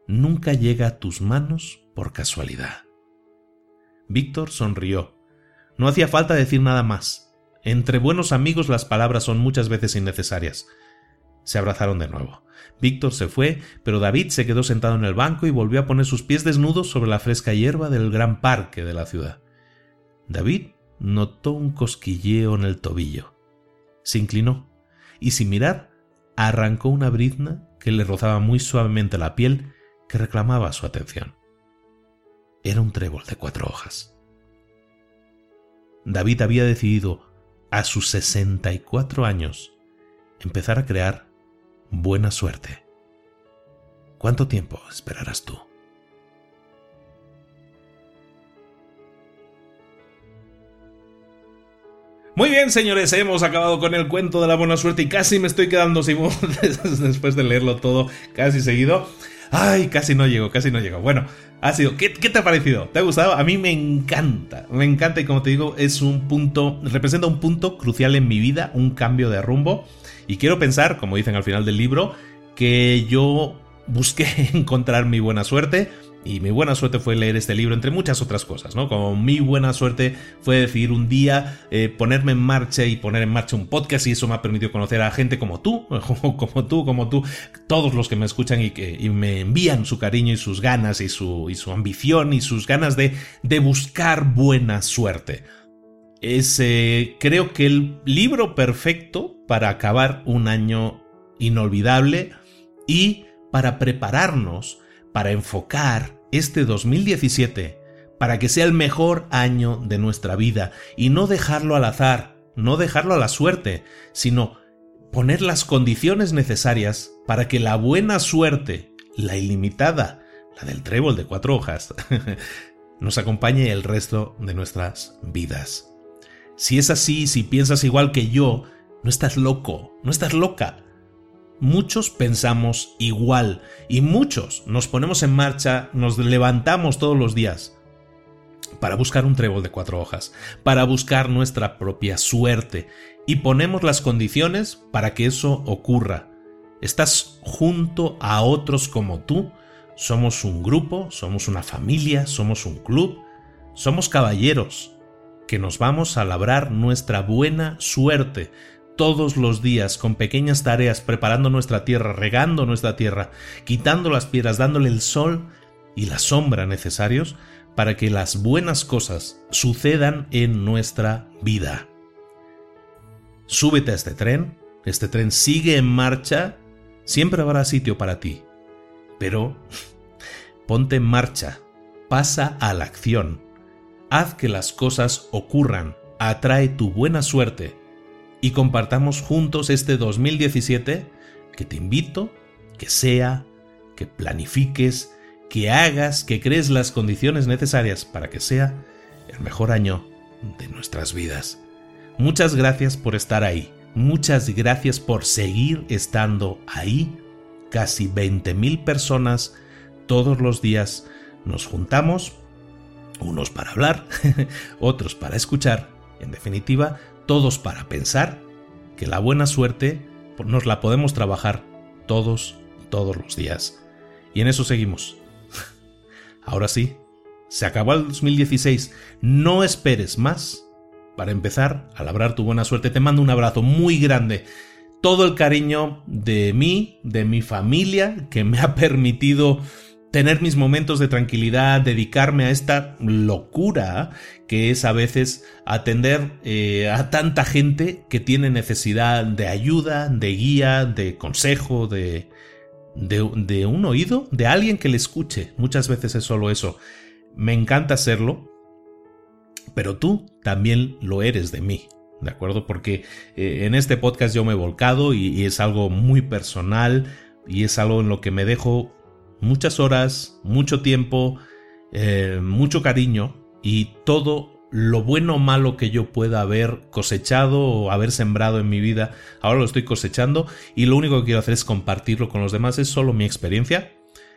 [SPEAKER 1] nunca llega a tus manos por casualidad. Víctor sonrió no hacía falta decir nada más. Entre buenos amigos las palabras son muchas veces innecesarias. Se abrazaron de nuevo. Víctor se fue, pero David se quedó sentado en el banco y volvió a poner sus pies desnudos sobre la fresca hierba del gran parque de la ciudad. David notó un cosquilleo en el tobillo. Se inclinó y sin mirar arrancó una brizna que le rozaba muy suavemente la piel que reclamaba su atención. Era un trébol de cuatro hojas. David había decidido, a sus 64 años, empezar a crear buena suerte. ¿Cuánto tiempo esperarás tú? Muy bien, señores, hemos acabado con el cuento de la buena suerte y casi me estoy quedando sin voz *laughs* después de leerlo todo casi seguido. Ay, casi no llego, casi no llego. Bueno, ha sido. ¿Qué, te ha parecido? ¿Te ha gustado? A mí me encanta. Me encanta y como te digo, es un punto. Representa un punto crucial en mi vida, un cambio de rumbo. Y quiero pensar, como dicen al final del libro, que yo busqué *laughs* encontrar mi buena suerte y mi buena suerte fue leer este libro, entre muchas otras cosas, ¿no? Como mi buena suerte fue decidir un día eh, ponerme en marcha y poner en marcha un podcast y eso me ha permitido conocer a gente como tú, *laughs* como tú, como tú, todos los que me escuchan y que me envían su cariño y sus ganas y su, ambición y sus ganas de, buscar buena suerte. Es, creo que el libro perfecto para acabar un año inolvidable y para prepararnos, para enfocar este 2017 para que sea el mejor año de nuestra vida y no dejarlo al azar, no dejarlo a la suerte, sino poner las condiciones necesarias para que la buena suerte, la ilimitada, la del trébol de cuatro hojas, *laughs* nos acompañe el resto de nuestras vidas. Si es así, si piensas igual que yo, no estás loco, no estás loca. Muchos pensamos igual y muchos nos ponemos en marcha, nos levantamos todos los días para buscar un trébol de cuatro hojas, para buscar nuestra propia suerte y ponemos las condiciones para que eso ocurra. Estás junto a otros como tú, somos un grupo, somos una familia, somos un club, somos caballeros que nos vamos a labrar nuestra buena suerte todos los días con pequeñas tareas preparando nuestra tierra, regando nuestra tierra, quitando las piedras, dándole el sol y la sombra necesarios para que las buenas cosas sucedan en nuestra vida. Súbete a este tren, este tren sigue en marcha, siempre habrá sitio para ti, pero *laughs* ponte en marcha, pasa a la acción, haz que las cosas ocurran, atrae tu buena suerte y compartamos juntos este 2017 que te invito que sea, que planifiques, que hagas, que crees las condiciones necesarias para que sea el mejor año de nuestras vidas. Muchas gracias por estar ahí. Muchas gracias por seguir estando ahí. Casi 20.000 personas todos los días nos juntamos, unos para hablar, *laughs* otros para escuchar, en definitiva, todos para pensar que la buena suerte nos la podemos trabajar todos, todos los días. Y en eso seguimos. *laughs* Ahora sí, se acabó el 2016. No esperes más para empezar a labrar tu buena suerte. Te mando un abrazo muy grande. Todo el cariño de mí, de mi familia, que me ha permitido tener mis momentos de tranquilidad, dedicarme a esta locura que es a veces atender eh, a tanta gente que tiene necesidad de ayuda, de guía, de consejo, de, de, un oído, de alguien que le escuche. Muchas veces es solo eso. Me encanta hacerlo, pero tú también lo eres de mí. ¿De acuerdo? Porque eh, en este podcast yo me he volcado y es algo muy personal y es algo en lo que me dejo muchas horas, mucho tiempo, eh, mucho cariño y todo lo bueno o malo que yo pueda haber cosechado o haber sembrado en mi vida, ahora lo estoy cosechando y lo único que quiero hacer es compartirlo con los demás, es solo mi experiencia.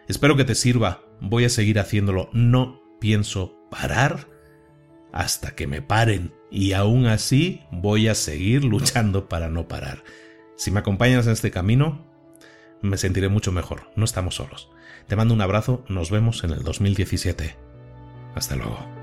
[SPEAKER 1] Espero que te sirva, voy a seguir haciéndolo, no pienso parar hasta que me paren y aún así voy a seguir luchando para no parar. Si me acompañas en este camino, me sentiré mucho mejor, no estamos solos. Te mando un abrazo, nos vemos en el 2017. Hasta luego.